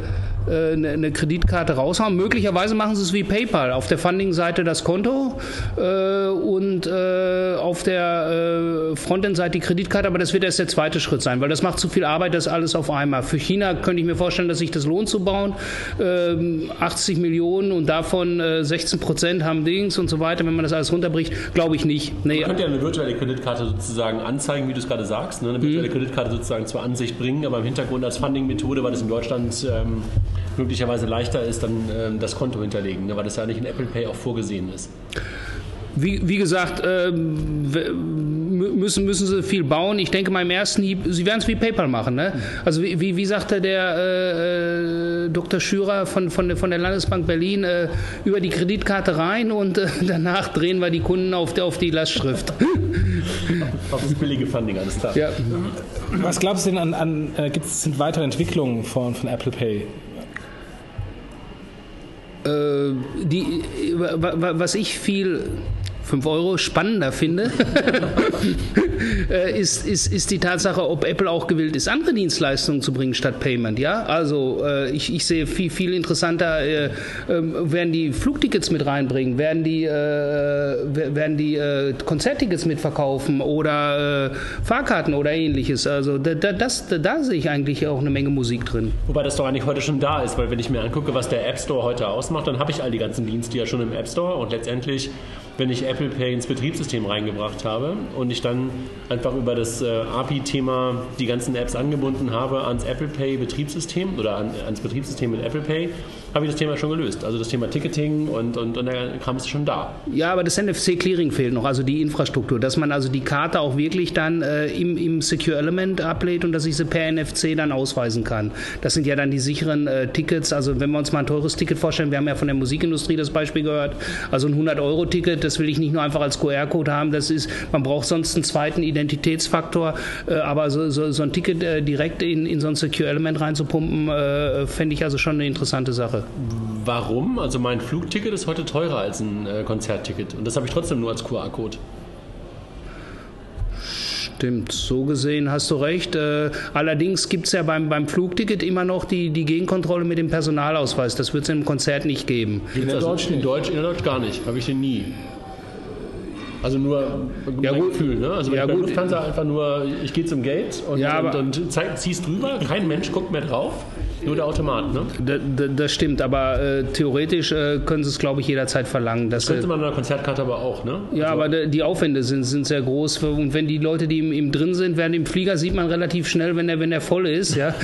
S4: äh, eine Kreditkarte raushauen. Möglicherweise machen sie es wie PayPal. Auf der Funding-Seite das Konto äh, und äh, auf der äh, Frontend-Seite die Kreditkarte, aber das wird erst der zweite Schritt sein, weil das macht zu viel Arbeit, das alles auf einmal. Für China könnte ich mir vorstellen, dass sich das lohnt zu bauen. Ähm, 80 Millionen und davon äh, 16 Prozent haben Dings und so weiter, wenn man das alles runterbricht, glaube ich nicht.
S3: Nee. Man könnte ja eine virtuelle Kreditkarte sozusagen anzeigen, wie du es gerade sagst, ne? eine virtuelle mhm. Kreditkarte sozusagen zur Ansicht bringen, aber im Hintergrund als Funding-Methode, weil es in Deutschland ähm, möglicherweise leichter ist, dann ähm, das Konto hinterlegen, ne? weil das ja nicht in Apple Pay auch vorgesehen ist.
S4: Wie, wie gesagt, äh, müssen, müssen sie viel bauen. Ich denke mal im ersten Hieb, sie werden es wie PayPal machen. Ne? Also wie, wie, wie sagte der äh, äh Dr. Schürer von, von, der, von der Landesbank Berlin, äh, über die Kreditkarte rein und äh, (laughs) danach drehen wir die Kunden auf, auf die Lastschrift.
S3: auf das billige Funding, alles klar. Ja.
S1: Was glaubst du denn an, an äh, gibt es weitere Entwicklungen von, von Apple Pay?
S4: Die, was ich viel 5 Euro spannender finde, (laughs) äh, ist, ist, ist die Tatsache, ob Apple auch gewillt ist, andere Dienstleistungen zu bringen statt Payment. Ja, also äh, ich, ich sehe viel, viel interessanter, äh, äh, werden die Flugtickets mit reinbringen, werden die, äh, werden die äh, Konzerttickets mitverkaufen oder Fahrkarten oder ähnliches. Also da, das, da, da sehe ich eigentlich auch eine Menge Musik drin.
S3: Wobei das doch eigentlich heute schon da ist, weil wenn ich mir angucke, was der App Store heute ausmacht, dann habe ich all die ganzen Dienste ja schon im App Store und letztendlich wenn ich Apple Pay ins Betriebssystem reingebracht habe und ich dann einfach über das äh, API-Thema die ganzen Apps angebunden habe ans Apple Pay Betriebssystem oder an, ans Betriebssystem mit Apple Pay, habe ich das Thema schon gelöst. Also das Thema Ticketing und, und, und der Kram ist schon da.
S4: Ja, aber das NFC-Clearing fehlt noch, also die Infrastruktur, dass man also die Karte auch wirklich dann äh, im, im Secure Element ablädt und dass ich sie per NFC dann ausweisen kann. Das sind ja dann die sicheren äh, Tickets. Also wenn wir uns mal ein teures Ticket vorstellen, wir haben ja von der Musikindustrie das Beispiel gehört, also ein 100-Euro-Ticket, das will ich nicht nur einfach als QR-Code haben, das ist, man braucht sonst einen zweiten Identitätsfaktor, äh, aber so, so, so, ein Ticket äh, direkt in, in so ein Secure Element reinzupumpen, äh, fände ich also schon eine interessante Sache.
S3: Warum? Also mein Flugticket ist heute teurer als ein äh, Konzertticket und das habe ich trotzdem nur als QR-Code.
S4: Stimmt, so gesehen hast du recht. Äh, allerdings gibt es ja beim, beim Flugticket immer noch die, die Gegenkontrolle mit dem Personalausweis. Das wird es im Konzert nicht geben.
S3: In der, also Deutsch, in Deutsch, in Deutsch gar nicht. Habe ich den nie. Also nur ja, gut. Gefühl, ne? Also ja, bei gut. Lufthansa einfach nur, ich gehe zum Gate und, ja, und, und ziehst drüber, kein Mensch guckt mehr drauf. Nur der Automat, ne?
S4: Da, da, das stimmt, aber äh, theoretisch äh, können sie es, glaube ich, jederzeit verlangen.
S3: das könnte man in einer Konzertkarte aber auch, ne?
S4: Ja, also, aber die Aufwände sind, sind sehr groß. Und wenn die Leute, die im, im drin sind, während im Flieger sieht man relativ schnell, wenn der, wenn der voll ist, ja.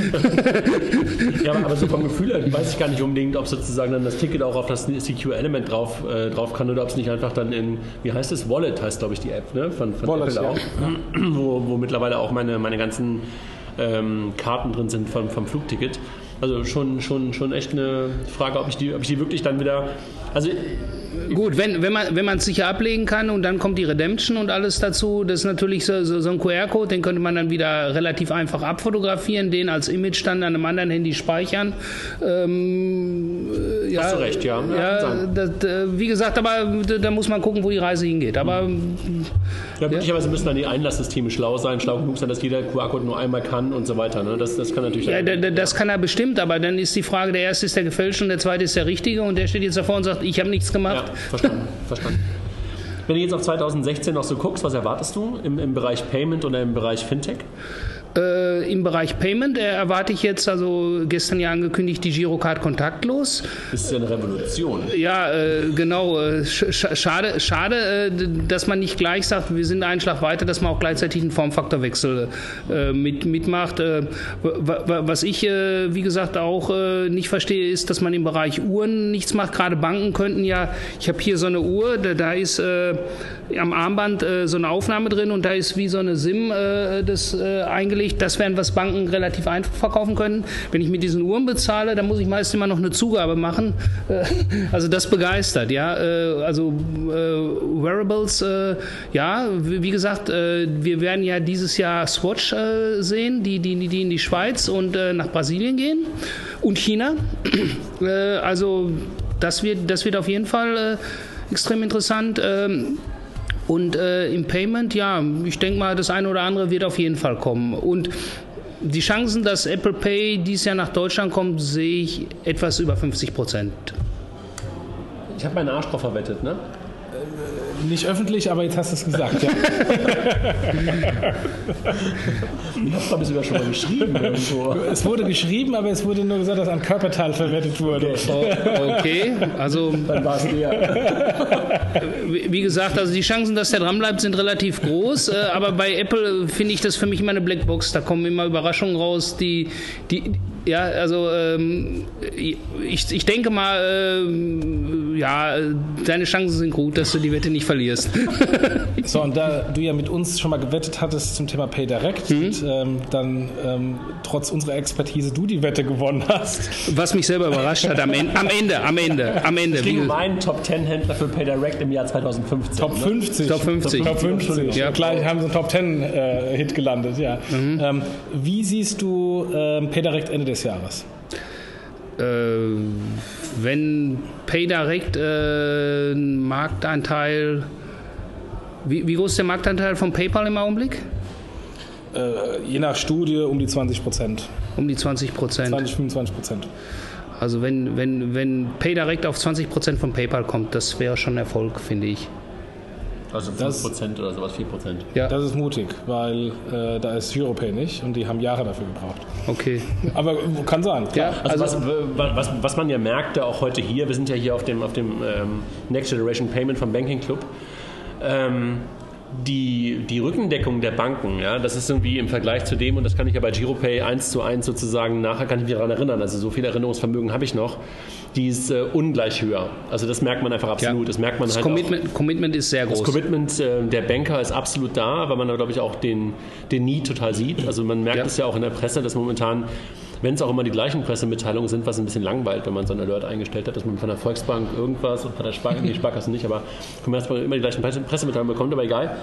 S4: (laughs)
S3: ja, aber so vom Gefühl her weiß ich gar nicht unbedingt, ob sozusagen dann das Ticket auch auf das CQ-Element drauf, äh, drauf kann oder ob es nicht einfach dann in, wie heißt es? Wallet heißt, glaube ich, die App, ne? Von, von Wallet, Apple auch. Ja. Wo, wo mittlerweile auch meine, meine ganzen ähm, Karten drin sind vom, vom Flugticket. Also schon, schon, schon echt eine Frage, ob ich die, ob ich die wirklich dann wieder. Also
S4: Gut, wenn, wenn man wenn es sicher ablegen kann und dann kommt die Redemption und alles dazu, das ist natürlich so, so, so ein QR-Code, den könnte man dann wieder relativ einfach abfotografieren, den als Image dann an einem anderen Handy speichern. Ähm,
S3: äh, ja, Hast du recht, ja.
S4: ja das, wie gesagt, aber da muss man gucken, wo die Reise hingeht. Aber
S3: ja, möglicherweise ja. müssen dann die Einlasssysteme schlau sein, schlau genug sein, dass jeder QR-Code nur einmal kann und so weiter. Ne? Das, das kann natürlich.
S4: Ja, das kann er bestimmt, aber dann ist die Frage: der erste ist der gefälschte und der zweite ist der richtige und der steht jetzt davor und sagt, ich habe nichts gemacht. Ja, verstanden, (laughs)
S3: verstanden. Wenn du jetzt auf 2016 noch so guckst, was erwartest du im, im Bereich Payment oder im Bereich Fintech?
S4: Äh, Im Bereich Payment äh, erwarte ich jetzt, also gestern ja angekündigt, die Girocard kontaktlos.
S3: Das ist ja eine Revolution.
S4: Ja, äh, genau. Äh, sch schade, schade äh, dass man nicht gleich sagt, wir sind einen Schlag weiter, dass man auch gleichzeitig einen Formfaktorwechsel äh, mit, mitmacht. was ich, wie gesagt, auch nicht verstehe, ist, dass man im Bereich Uhren nichts macht. Gerade Banken könnten ja, ich habe hier so eine Uhr, da, da ist am Armband so eine Aufnahme drin und da ist wie so eine SIM das eingelegt überlegt, das wären, was Banken relativ einfach verkaufen können. Wenn ich mit diesen Uhren bezahle, dann muss ich meist immer noch eine Zugabe machen. Äh, also das begeistert, ja. Äh, also äh, Wearables, ja, wie gesagt, wir werden ja dieses Jahr Swatch sehen, die, die, die in die Schweiz und nach Brasilien gehen und China. Also das wird, das wird auf jeden Fall extrem interessant. Ähm, und äh, im Payment, ja, ich denke mal, das eine oder andere wird auf jeden Fall kommen. Und die Chancen, dass Apple Pay dieses Jahr nach Deutschland kommt, sehe ich etwas über 50 Prozent.
S3: Ich habe meinen Arsch drauf verwettet, ne?
S1: Nicht öffentlich, aber jetzt hast du es gesagt. Ja. (laughs)
S3: ich habe glaube ich sogar schon mal geschrieben irgendwo.
S1: Es wurde geschrieben, aber es wurde nur gesagt, dass ein Körperteil verwertet wurde.
S4: Okay, also
S3: Dann war es der. (laughs)
S4: wie gesagt, also die Chancen, dass der dranbleibt, sind relativ groß. Äh, aber bei Apple finde ich das für mich immer eine Blackbox. Da kommen immer Überraschungen raus, die, die ja, also ähm, ich, ich denke mal, ähm, ja, deine Chancen sind gut, dass du die Wette nicht verlierst. (laughs)
S1: So, und da du ja mit uns schon mal gewettet hattest zum Thema Pay Direct
S4: Mhm.
S1: und ähm, dann ähm, trotz unserer Expertise du die Wette gewonnen hast.
S4: Was mich selber überrascht hat am Ende, am Ende, am Ende, am Ende.
S3: Es ging um einen Top 10 Händler für PayDirect im Jahr 2015.
S1: Top
S3: ne?
S1: 50.
S4: Top 50.
S1: Top 50.
S4: Ja.
S1: Gleich haben sie einen Top 10 äh, Hit gelandet, ja.
S4: Mhm.
S1: Ähm, wie siehst du ähm, Pay Direct Ende des Jahres?
S4: äh, wenn PayDirect äh, einen Marktanteil, wie, wie groß ist der Marktanteil von PayPal im Augenblick?
S1: Äh, je nach Studie um die 20 Prozent.
S4: Um die 20 Prozent.
S1: 20, 25 Prozent.
S4: Also wenn, wenn, wenn PayDirect auf 20 Prozent von PayPal kommt, das wäre schon Erfolg, finde ich.
S3: Also 5% oder sowas, 4%.
S4: Ja,
S1: Das ist mutig, weil äh, da ist Europay nicht und die haben Jahre dafür gebraucht.
S4: okay.
S1: Aber kann sein.
S4: Ja,
S3: Also,
S4: also,
S3: was, was, was man ja merkte, auch heute hier, wir sind ja hier auf dem, auf dem ähm, Next Generation Payment vom Banking Club, ähm, die, die Rückendeckung der Banken, ja, das ist irgendwie im Vergleich zu dem, und das kann ich ja bei GiroPay eins zu eins sozusagen, nachher kann ich mich daran erinnern, also so viel Erinnerungsvermögen habe ich noch, die ist äh, ungleich höher. Also das merkt man einfach absolut.
S4: Ja.
S3: Das merkt man
S4: das
S3: halt auch.
S4: Commitment, Commitment ist sehr
S3: Das
S4: groß.
S3: Commitment äh, der Banker ist absolut da, weil man da, glaube ich, auch den, den Need total sieht. Also man merkt
S4: Ja.
S3: es ja auch in der Presse, dass momentan, wenn es auch immer die gleichen Pressemitteilungen sind, was ein bisschen langweilt, wenn man so ein Alert eingestellt hat, dass man von der Volksbank irgendwas und von der Sparkasse, die Sparkasse nicht, aber Commerzbank immer die gleichen Presse- Pressemitteilungen bekommt, aber egal.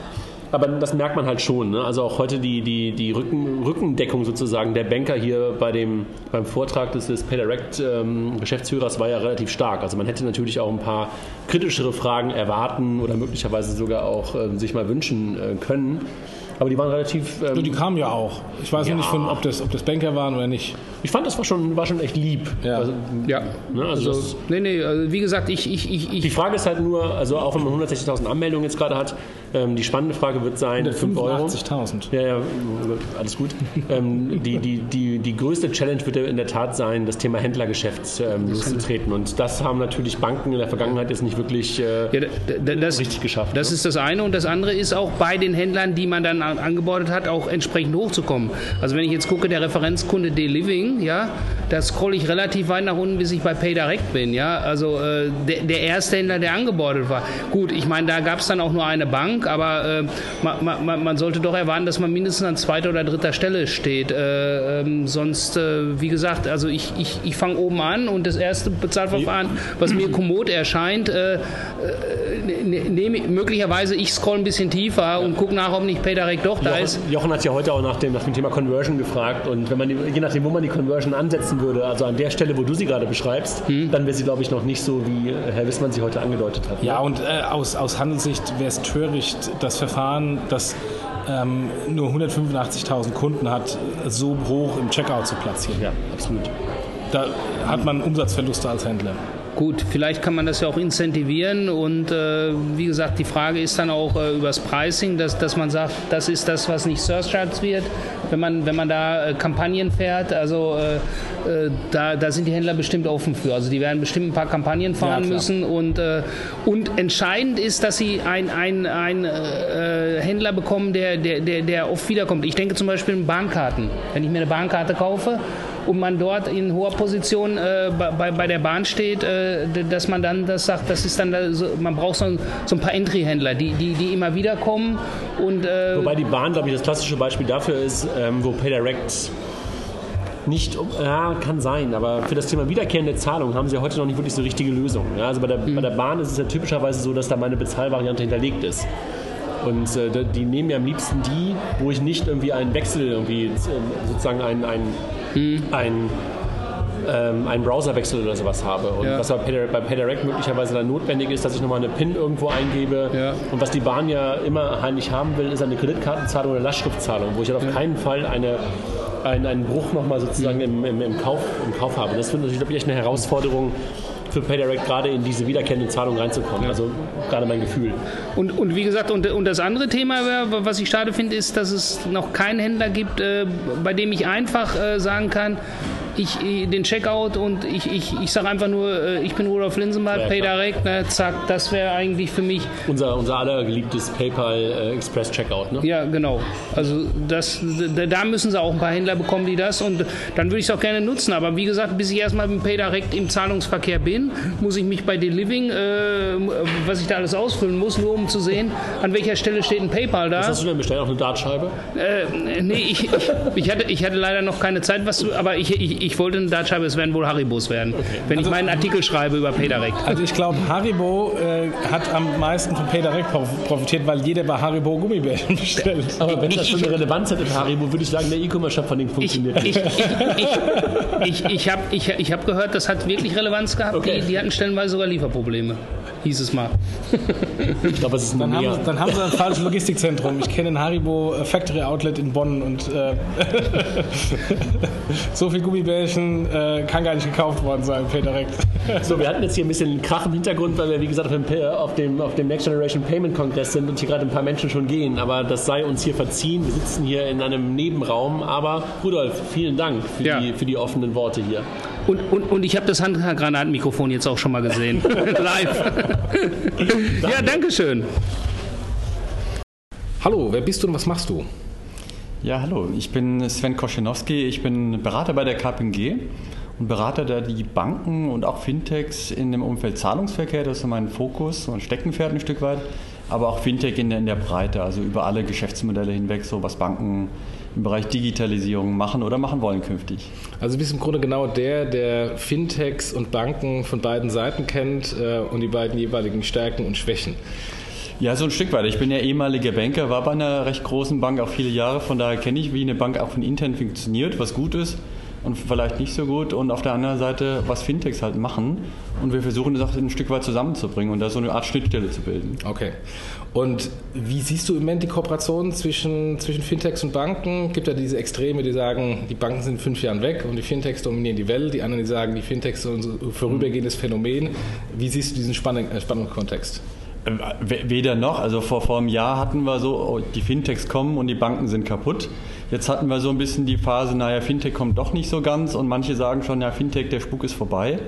S3: Aber das merkt man halt schon. Ne? Also auch heute die, die, die Rücken, Rückendeckung sozusagen der Banker hier bei dem, beim Vortrag des, des PayDirect ähm, Geschäftsführers war ja relativ stark. Also man hätte natürlich auch ein paar kritischere Fragen erwarten oder möglicherweise sogar auch ähm, sich mal wünschen äh, können. Aber die waren relativ.
S1: Nur die
S3: Ähm,
S1: kamen ja auch. Ich weiß
S3: Ja.
S1: nicht, von, ob, das, ob das Banker waren oder nicht.
S3: ich fand, das war schon, war schon echt lieb.
S1: Ja.
S3: Also,
S4: Ja.
S3: ne, also das,
S4: Also, nee, nee, also wie gesagt, ich, ich, ich,
S3: die Frage ist halt nur, also auch wenn man 160.000 Anmeldungen jetzt gerade hat, ähm, die spannende Frage wird sein, 5 Euro.
S1: 85.000.
S3: Ja, ja, alles gut. ähm, die, die, die, die größte Challenge wird in der Tat sein, das Thema Händlergeschäft ähm, loszutreten. Und das haben natürlich Banken in der Vergangenheit jetzt nicht wirklich äh,
S4: ja, das,
S3: richtig geschafft.
S4: Das
S3: ne?
S4: ist das eine und das andere ist auch bei den Händlern, die man dann an- angebordet hat, auch entsprechend hochzukommen. Also wenn ich jetzt gucke, der Referenzkunde D-Living, ja, da scrolle ich relativ weit nach unten, bis ich bei PayDirect bin, ja. Also äh, der, der erste Händler, der angebordet war. Gut, ich meine, da gab es dann auch nur eine Bank, aber äh, man, man, man sollte doch erwarten, dass man mindestens an zweiter oder dritter Stelle steht. Äh, ähm, sonst, äh, wie gesagt, also ich, ich, ich fange oben an und das erste Bezahlverfahren, was mir kommod erscheint, äh, ne- nehme ich- möglicherweise ich scroll ein bisschen tiefer und gucke nach, ob nicht PayDirect doch da
S3: Jochen,
S4: ist.
S3: Jochen hat ja heute auch nach dem, nach dem Thema Conversion gefragt und wenn man die, je nachdem, wo man die Conversion ansetzen würde, also an der Stelle, wo du sie gerade beschreibst,
S4: Hm.
S3: dann wäre sie, glaube ich, noch nicht so, wie äh, Herr Wissmann sie heute angedeutet hat. ne?
S1: Ja, und äh, aus, aus Handelssicht wäre es töricht, das Verfahren, das ähm, nur 185.000 Kunden hat, so hoch im Checkout zu platzieren.
S3: ja absolut.
S1: Da hat man Umsatzverluste als Händler.
S4: Gut, vielleicht kann man das ja auch incentivieren und äh, wie gesagt, die Frage ist dann auch äh, übers Pricing, dass, dass man sagt, das ist das, was nicht surcharged wird, wenn man, wenn man da äh, Kampagnen fährt. Also äh, äh, da, da sind die Händler bestimmt offen für. Also die werden bestimmt ein paar Kampagnen fahren
S1: klar.
S4: müssen und, äh, und entscheidend ist, dass sie einen ein, äh, Händler bekommen, der, der, der, der oft wiederkommt. Ich denke zum Beispiel an Bahnkarten. Wenn ich mir eine Bahnkarte kaufe, und man dort in hoher Position äh, bei, bei der Bahn steht, äh, dass man dann das sagt, das ist dann da so, man braucht so, ein, so ein paar Entry-Händler, die, die, die immer wieder kommen und äh,
S3: Wobei die Bahn, glaube ich, das klassische Beispiel dafür ist, ähm, wo PayDirect nicht, ja, kann sein, aber für das Thema wiederkehrende Zahlung haben sie heute noch nicht wirklich so richtige Lösungen. Ja, also bei der, bei der Bahn ist es ja typischerweise so, dass da meine Bezahlvariante hinterlegt ist. Und äh, die nehmen ja am liebsten die, wo ich nicht irgendwie einen Wechsel, irgendwie äh, sozusagen einen, einen, einen, ähm, einen Browserwechsel oder sowas habe. Und
S4: Ja.
S3: was bei PayDirect, möglicherweise dann notwendig ist, dass ich nochmal eine PIN irgendwo eingebe.
S4: Ja.
S3: Und was die Bahn ja immer heimlich haben will, ist eine Kreditkartenzahlung oder Lastschriftzahlung, wo ich halt auf keinen Fall eine, einen, einen Bruch nochmal sozusagen im, im, im, Kauf, im Kauf habe. Das wird natürlich, glaube ich, echt eine Herausforderung für PayDirect gerade in diese wiederkehrende Zahlung reinzukommen. Ja. Also gerade mein Gefühl.
S4: Und, und wie gesagt, und, und das andere Thema, was ich schade finde, ist, dass es noch keinen Händler gibt, äh, bei dem ich einfach äh, sagen kann, ich, den Checkout und ich, ich, ich sage einfach nur, äh, ich bin Rudolf Linsenbart, ja, PayDirect, ne, zack, das wäre eigentlich für mich.
S3: Unser, unser allergeliebtes PayPal äh, Express Checkout, ne?
S4: Ja, genau. Also das, da müssen sie auch ein paar Händler bekommen, die das und dann würde ich es auch gerne nutzen. Aber wie gesagt, bis ich erstmal mit PayDirect im Zahlungsverkehr bin, muss ich mich bei Deliving, äh, was ich da alles ausfüllen muss, nur um zu sehen, an welcher Stelle steht ein PayPal da.
S3: Was hast du denn bestellt? Auf eine Dartscheibe?
S4: Äh, nee, ich, ich, ich, hatte, ich hatte leider noch keine Zeit, was, aber ich, ich, ich wollte eine Dartscheibe, es werden wohl Haribos werden, okay. wenn also, ich meinen Artikel schreibe über PayDirect.
S2: Also ich glaube, Haribo äh, hat am meisten von PayDirect profitiert, weil jeder bei Haribo Gummibärchen bestellt.
S3: Aber wenn das schon eine Relevanz hat im Haribo, würde ich sagen, der E-Commerce-Shop von dem funktioniert.
S4: Ich, ich, ich, ich habe ich, ich hab gehört, das hat wirklich Relevanz gehabt. Okay. Die, die hatten stellenweise sogar Lieferprobleme hieß es mal. (laughs)
S3: ich glaube, es ist
S2: dann haben, dann haben sie ein falsches Logistikzentrum. Ich kenne ein Haribo Factory Outlet in Bonn und äh, (laughs) so viel Gummibärchen äh, kann gar nicht gekauft worden sein, direkt.
S3: so, wir hatten jetzt hier ein bisschen Krach im Hintergrund, weil wir, wie gesagt, auf dem, auf dem, auf dem Next Generation Payment Congress sind und hier gerade ein paar Menschen schon gehen. Aber das sei uns hier verziehen. Wir sitzen hier in einem Nebenraum. Aber Rudolf, vielen Dank für, ja. die, für die offenen Worte hier.
S4: Und, und, und ich habe das Handgranatenmikrofon jetzt auch schon mal gesehen. (laughs) Live. (laughs) ja, danke schön.
S1: Hallo, wer bist du und was machst du?
S5: Ja, hallo, ich bin Sven Koschenowski, ich bin Berater bei der KPMG und berate da die Banken und auch Fintechs in dem Umfeld Zahlungsverkehr, das ist mein Fokus und Steckenpferd ein Stück weit, aber auch Fintech in der, in der Breite, also über alle Geschäftsmodelle hinweg, so was Banken im Bereich Digitalisierung machen oder machen wollen künftig.
S1: Also du bist im Grunde genau der, der Fintechs und Banken von beiden Seiten kennt äh, und die beiden jeweiligen Stärken und Schwächen.
S5: Ja, so ein Stück weit. Ich bin ja ehemaliger Banker, war bei einer recht großen Bank auch viele Jahre, von daher kenne ich, wie eine Bank auch von intern funktioniert, was gut ist und vielleicht nicht so gut. Und auf der anderen Seite, was Fintechs halt machen. Und wir versuchen das auch ein Stück weit zusammenzubringen und da so eine Art Schnittstelle zu bilden.
S1: Okay. Und wie siehst du im Moment die Kooperation zwischen, zwischen Fintechs und Banken? Es gibt ja diese Extreme, die sagen, die Banken sind in fünf Jahren weg und die Fintechs dominieren die Welt. Die anderen, die sagen, die Fintechs sind ein vorübergehendes Phänomen. Wie siehst du diesen äh, Spannungskontext?
S5: Weder noch. Also vor, vor einem Jahr hatten wir so, oh, die Fintechs kommen und die Banken sind kaputt. Jetzt hatten wir so ein bisschen die Phase, naja, Fintech kommt doch nicht so ganz und manche sagen schon, ja, Fintech, der Spuk ist vorbei.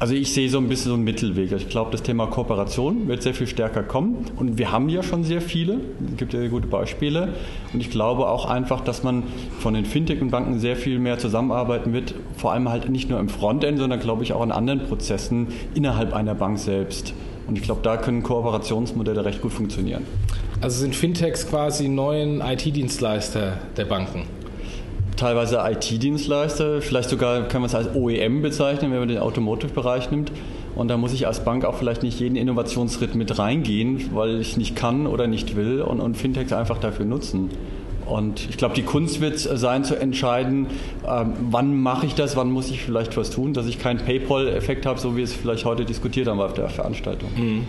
S5: Also ich sehe so ein bisschen so einen Mittelweg. Ich glaube, das Thema Kooperation wird sehr viel stärker kommen. Und wir haben ja schon sehr viele. Es gibt ja gute Beispiele. Und ich glaube auch einfach, dass man von den Fintech und Banken sehr viel mehr zusammenarbeiten wird. Vor allem halt nicht nur im Frontend, sondern glaube ich auch in anderen Prozessen innerhalb einer Bank selbst. Und ich glaube, da können Kooperationsmodelle recht gut funktionieren.
S1: Also sind Fintechs quasi neuen IT-Dienstleister der Banken?
S5: Teilweise IT-Dienstleister, vielleicht sogar kann man es als OEM bezeichnen, wenn man den Automotive-Bereich nimmt. Und da muss ich als Bank auch vielleicht nicht jeden Innovationsschritt mit reingehen, weil ich nicht kann oder nicht will und, und Fintechs einfach dafür nutzen. Und ich glaube, die Kunst wird sein zu entscheiden, ähm, wann mache ich das, wann muss ich vielleicht was tun, dass ich keinen PayPal-Effekt habe, so wie es vielleicht heute diskutiert haben auf der Veranstaltung. Mhm.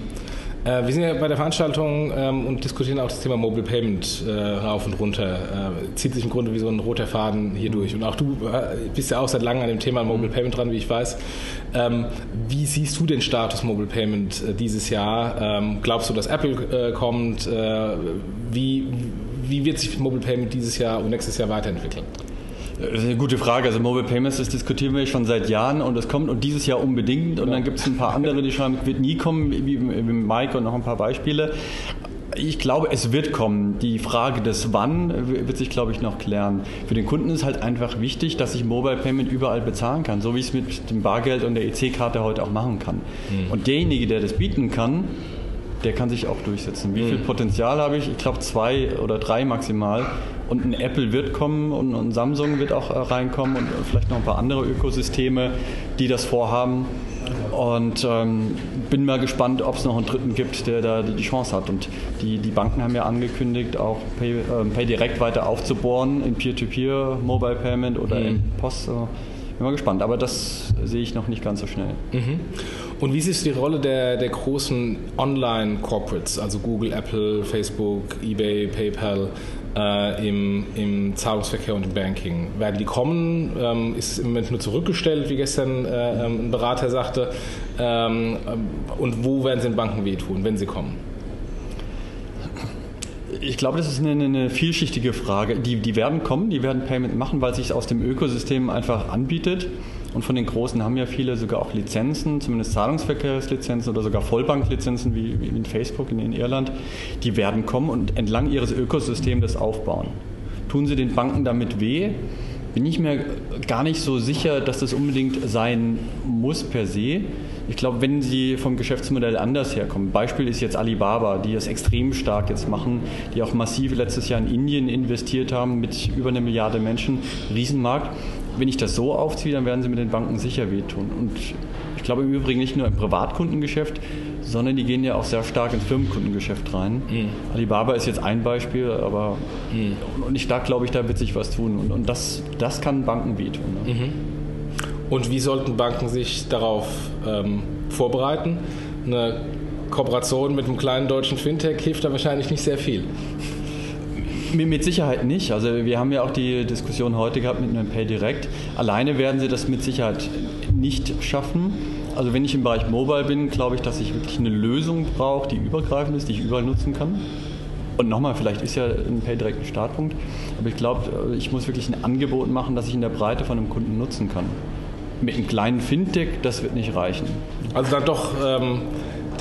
S1: Äh, wir sind ja bei der Veranstaltung ähm, und diskutieren auch das Thema Mobile Payment äh, rauf und runter. Äh, zieht sich im Grunde wie so ein roter Faden hier durch. Und auch du äh, bist ja auch seit langem an dem Thema Mobile Payment dran, wie ich weiß. Ähm, wie siehst du den Status Mobile Payment äh, dieses Jahr? Ähm, glaubst du, dass Apple äh, kommt? wie, wie wird sich Mobile Payment dieses Jahr und nächstes Jahr weiterentwickeln?
S5: Das ist eine gute Frage. Also Mobile Payments, das diskutieren wir schon seit Jahren und es kommt und dieses Jahr unbedingt. Und dann gibt es ein paar andere, die schreiben, wird nie kommen, wie Mike und noch ein paar Beispiele. Ich glaube, es wird kommen. Die Frage des Wann wird sich, glaube ich, noch klären. Für den Kunden ist halt einfach wichtig, dass ich Mobile Payment überall bezahlen kann, so wie ich es mit dem Bargeld und der EC-Karte heute auch machen kann. Mhm. Und derjenige, der das bieten kann, der kann sich auch durchsetzen. Wie viel mhm. Potenzial habe ich? Ich glaube zwei oder drei maximal. Und ein Apple wird kommen und ein Samsung wird auch äh, reinkommen und vielleicht noch ein paar andere Ökosysteme, die das vorhaben. Und ähm, bin mal gespannt, ob es noch einen dritten gibt, der da die Chance hat. Und die, die Banken haben ja angekündigt, auch Pay, äh, Pay Direct weiter aufzubohren in Peer-to-Peer, Mobile Payment oder mhm. in Post. bin mal gespannt, aber das sehe ich noch nicht ganz so schnell.
S1: Mhm. Und wie siehst du die Rolle der, der großen Online-Corporates, also Google, Apple, Facebook, eBay, PayPal, äh, im, im Zahlungsverkehr und im Banking? Werden die kommen? Ähm, ist im Moment nur zurückgestellt, wie gestern äh, ähm, ein Berater sagte? Ähm, und wo werden sie den Banken wehtun, wenn sie kommen?
S5: Ich glaube, das ist eine, eine vielschichtige Frage. Die, die werden kommen, die werden Payment machen, weil sich aus dem Ökosystem einfach anbietet. Und von den Großen haben ja viele sogar auch Lizenzen, zumindest Zahlungsverkehrslizenzen oder sogar Vollbanklizenzen wie, wie in Facebook in, in Irland. Die werden kommen und entlang ihres Ökosystems das aufbauen. Tun sie den Banken damit weh? Bin ich mir gar nicht so sicher, dass das unbedingt sein muss per se. Ich glaube, wenn sie vom Geschäftsmodell anders herkommen, Beispiel ist jetzt Alibaba, die das extrem stark jetzt machen, die auch massiv letztes Jahr in Indien investiert haben mit über eine Milliarde Menschen, Riesenmarkt. Wenn ich das so aufziehe, dann werden sie mit den Banken sicher wehtun. Und ich glaube im Übrigen nicht nur im Privatkundengeschäft, sondern die gehen ja auch sehr stark ins Firmenkundengeschäft rein. Mhm. Alibaba ist jetzt ein Beispiel, aber mhm. und ich da glaube ich, da wird sich was tun. Und, und das, das kann Banken wehtun. Ne? Mhm.
S1: Und wie sollten Banken sich darauf ähm, vorbereiten? Eine Kooperation mit einem kleinen deutschen Fintech hilft da wahrscheinlich nicht sehr viel.
S5: Mit Sicherheit nicht. Also wir haben ja auch die Diskussion heute gehabt mit einem PayDirect. Alleine werden sie das mit Sicherheit nicht schaffen. Also wenn ich im Bereich Mobile bin, glaube ich, dass ich wirklich eine Lösung brauche, die übergreifend ist, die ich überall nutzen kann. Und nochmal, vielleicht ist ja ein PayDirect ein Startpunkt, aber ich glaube, ich muss wirklich ein Angebot machen, das ich in der Breite von einem Kunden nutzen kann. Mit einem kleinen Fintech, das wird nicht reichen.
S1: Also dann doch ähm,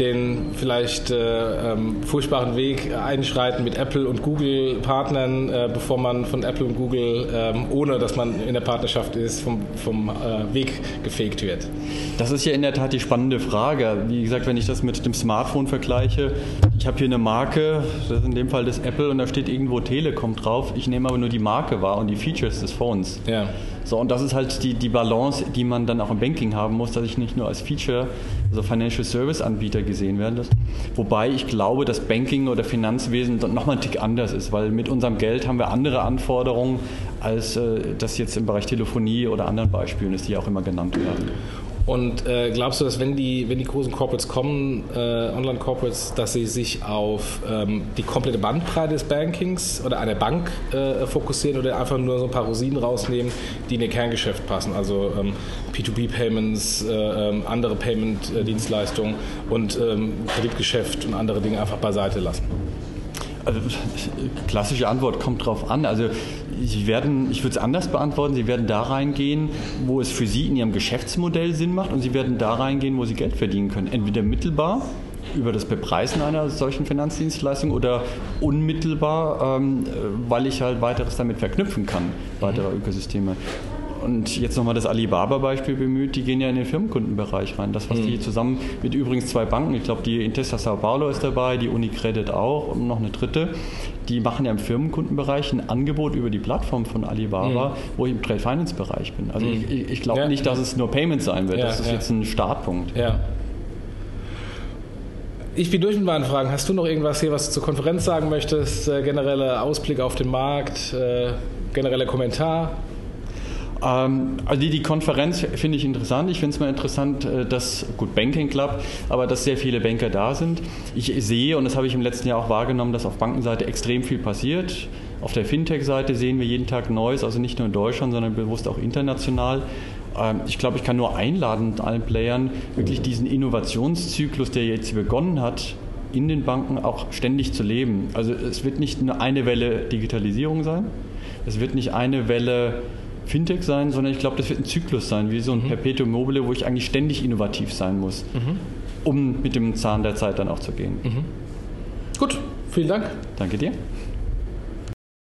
S1: den vielleicht äh, ähm, furchtbaren Weg einschreiten mit Apple und Google Partnern, äh, bevor man von Apple und Google, ähm, ohne dass man in der Partnerschaft ist, vom, vom äh, Weg gefegt wird?
S5: Das ist ja in der Tat die spannende Frage. Wie gesagt, wenn ich das mit dem Smartphone vergleiche, ich habe hier eine Marke, das ist in dem Fall das Apple und da steht irgendwo Telekom drauf. Ich nehme aber nur die Marke wahr und die Features des Phones. Ja. So, und das ist halt die, die Balance, die man dann auch im Banking haben muss, dass ich nicht nur als Feature, also Financial Service Anbieter gesehen werde. Wobei ich glaube, dass Banking oder Finanzwesen nochmal ein Tick anders ist, weil mit unserem Geld haben wir andere Anforderungen, als äh, das jetzt im Bereich Telefonie oder anderen Beispielen ist, die auch immer genannt werden.
S1: Und äh, glaubst du, dass wenn die, wenn die großen Corporates kommen, äh, Online-Corporates, dass sie sich auf ähm, die komplette Bandbreite des Bankings oder einer Bank äh, fokussieren oder einfach nur so ein paar Rosinen rausnehmen, die in ihr Kerngeschäft passen? Also ähm, P2P-Payments, äh, ähm, andere Payment-Dienstleistungen und ähm, Kreditgeschäft und andere Dinge einfach beiseite lassen?
S5: Also, (laughs) klassische Antwort kommt drauf an. Also Sie werden, ich würde es anders beantworten, Sie werden da reingehen, wo es für Sie in Ihrem Geschäftsmodell Sinn macht und Sie werden da reingehen, wo Sie Geld verdienen können. Entweder mittelbar über das Bepreisen einer solchen Finanzdienstleistung oder unmittelbar, ähm, weil ich halt weiteres damit verknüpfen kann, weitere Ökosysteme und jetzt nochmal das Alibaba-Beispiel bemüht, die gehen ja in den Firmenkundenbereich rein. Das, was mhm. die zusammen mit übrigens zwei Banken, ich glaube, die Intesa Sao Paulo ist dabei, die Unicredit auch und noch eine dritte, die machen ja im Firmenkundenbereich ein Angebot über die Plattform von Alibaba, mhm. wo ich im Trade Finance-Bereich bin. Also mhm. ich, ich glaube ja. nicht, dass es nur Payment sein wird. Ja, das ist ja. jetzt ein Startpunkt.
S1: Ja. Ich bin durch mit meinen Fragen. Hast du noch irgendwas hier, was du zur Konferenz sagen möchtest? Äh, genereller Ausblick auf den Markt, äh, genereller Kommentar?
S5: Ähm, also die, Konferenz finde ich interessant. Ich finde es mal interessant, äh, dass, gut, Banking Club, aber dass sehr viele Banker da sind. Ich sehe, und das habe ich im letzten Jahr auch wahrgenommen, dass auf Bankenseite extrem viel passiert. Auf der Fintech-Seite sehen wir jeden Tag Neues, also nicht nur in Deutschland, sondern bewusst auch international. Ähm, ich glaube, ich kann nur einladen allen Playern, wirklich diesen Innovationszyklus, der jetzt begonnen hat, in den Banken auch ständig zu leben. Also es wird nicht nur eine Welle Digitalisierung sein, es wird nicht eine Welle Fintech sein, sondern ich glaube, das wird ein Zyklus sein, wie so ein mhm. Perpetuum mobile, wo ich eigentlich ständig innovativ sein muss, mhm. um mit dem Zahn der Zeit dann auch zu gehen. Mhm.
S1: Gut, vielen Dank.
S5: Danke dir.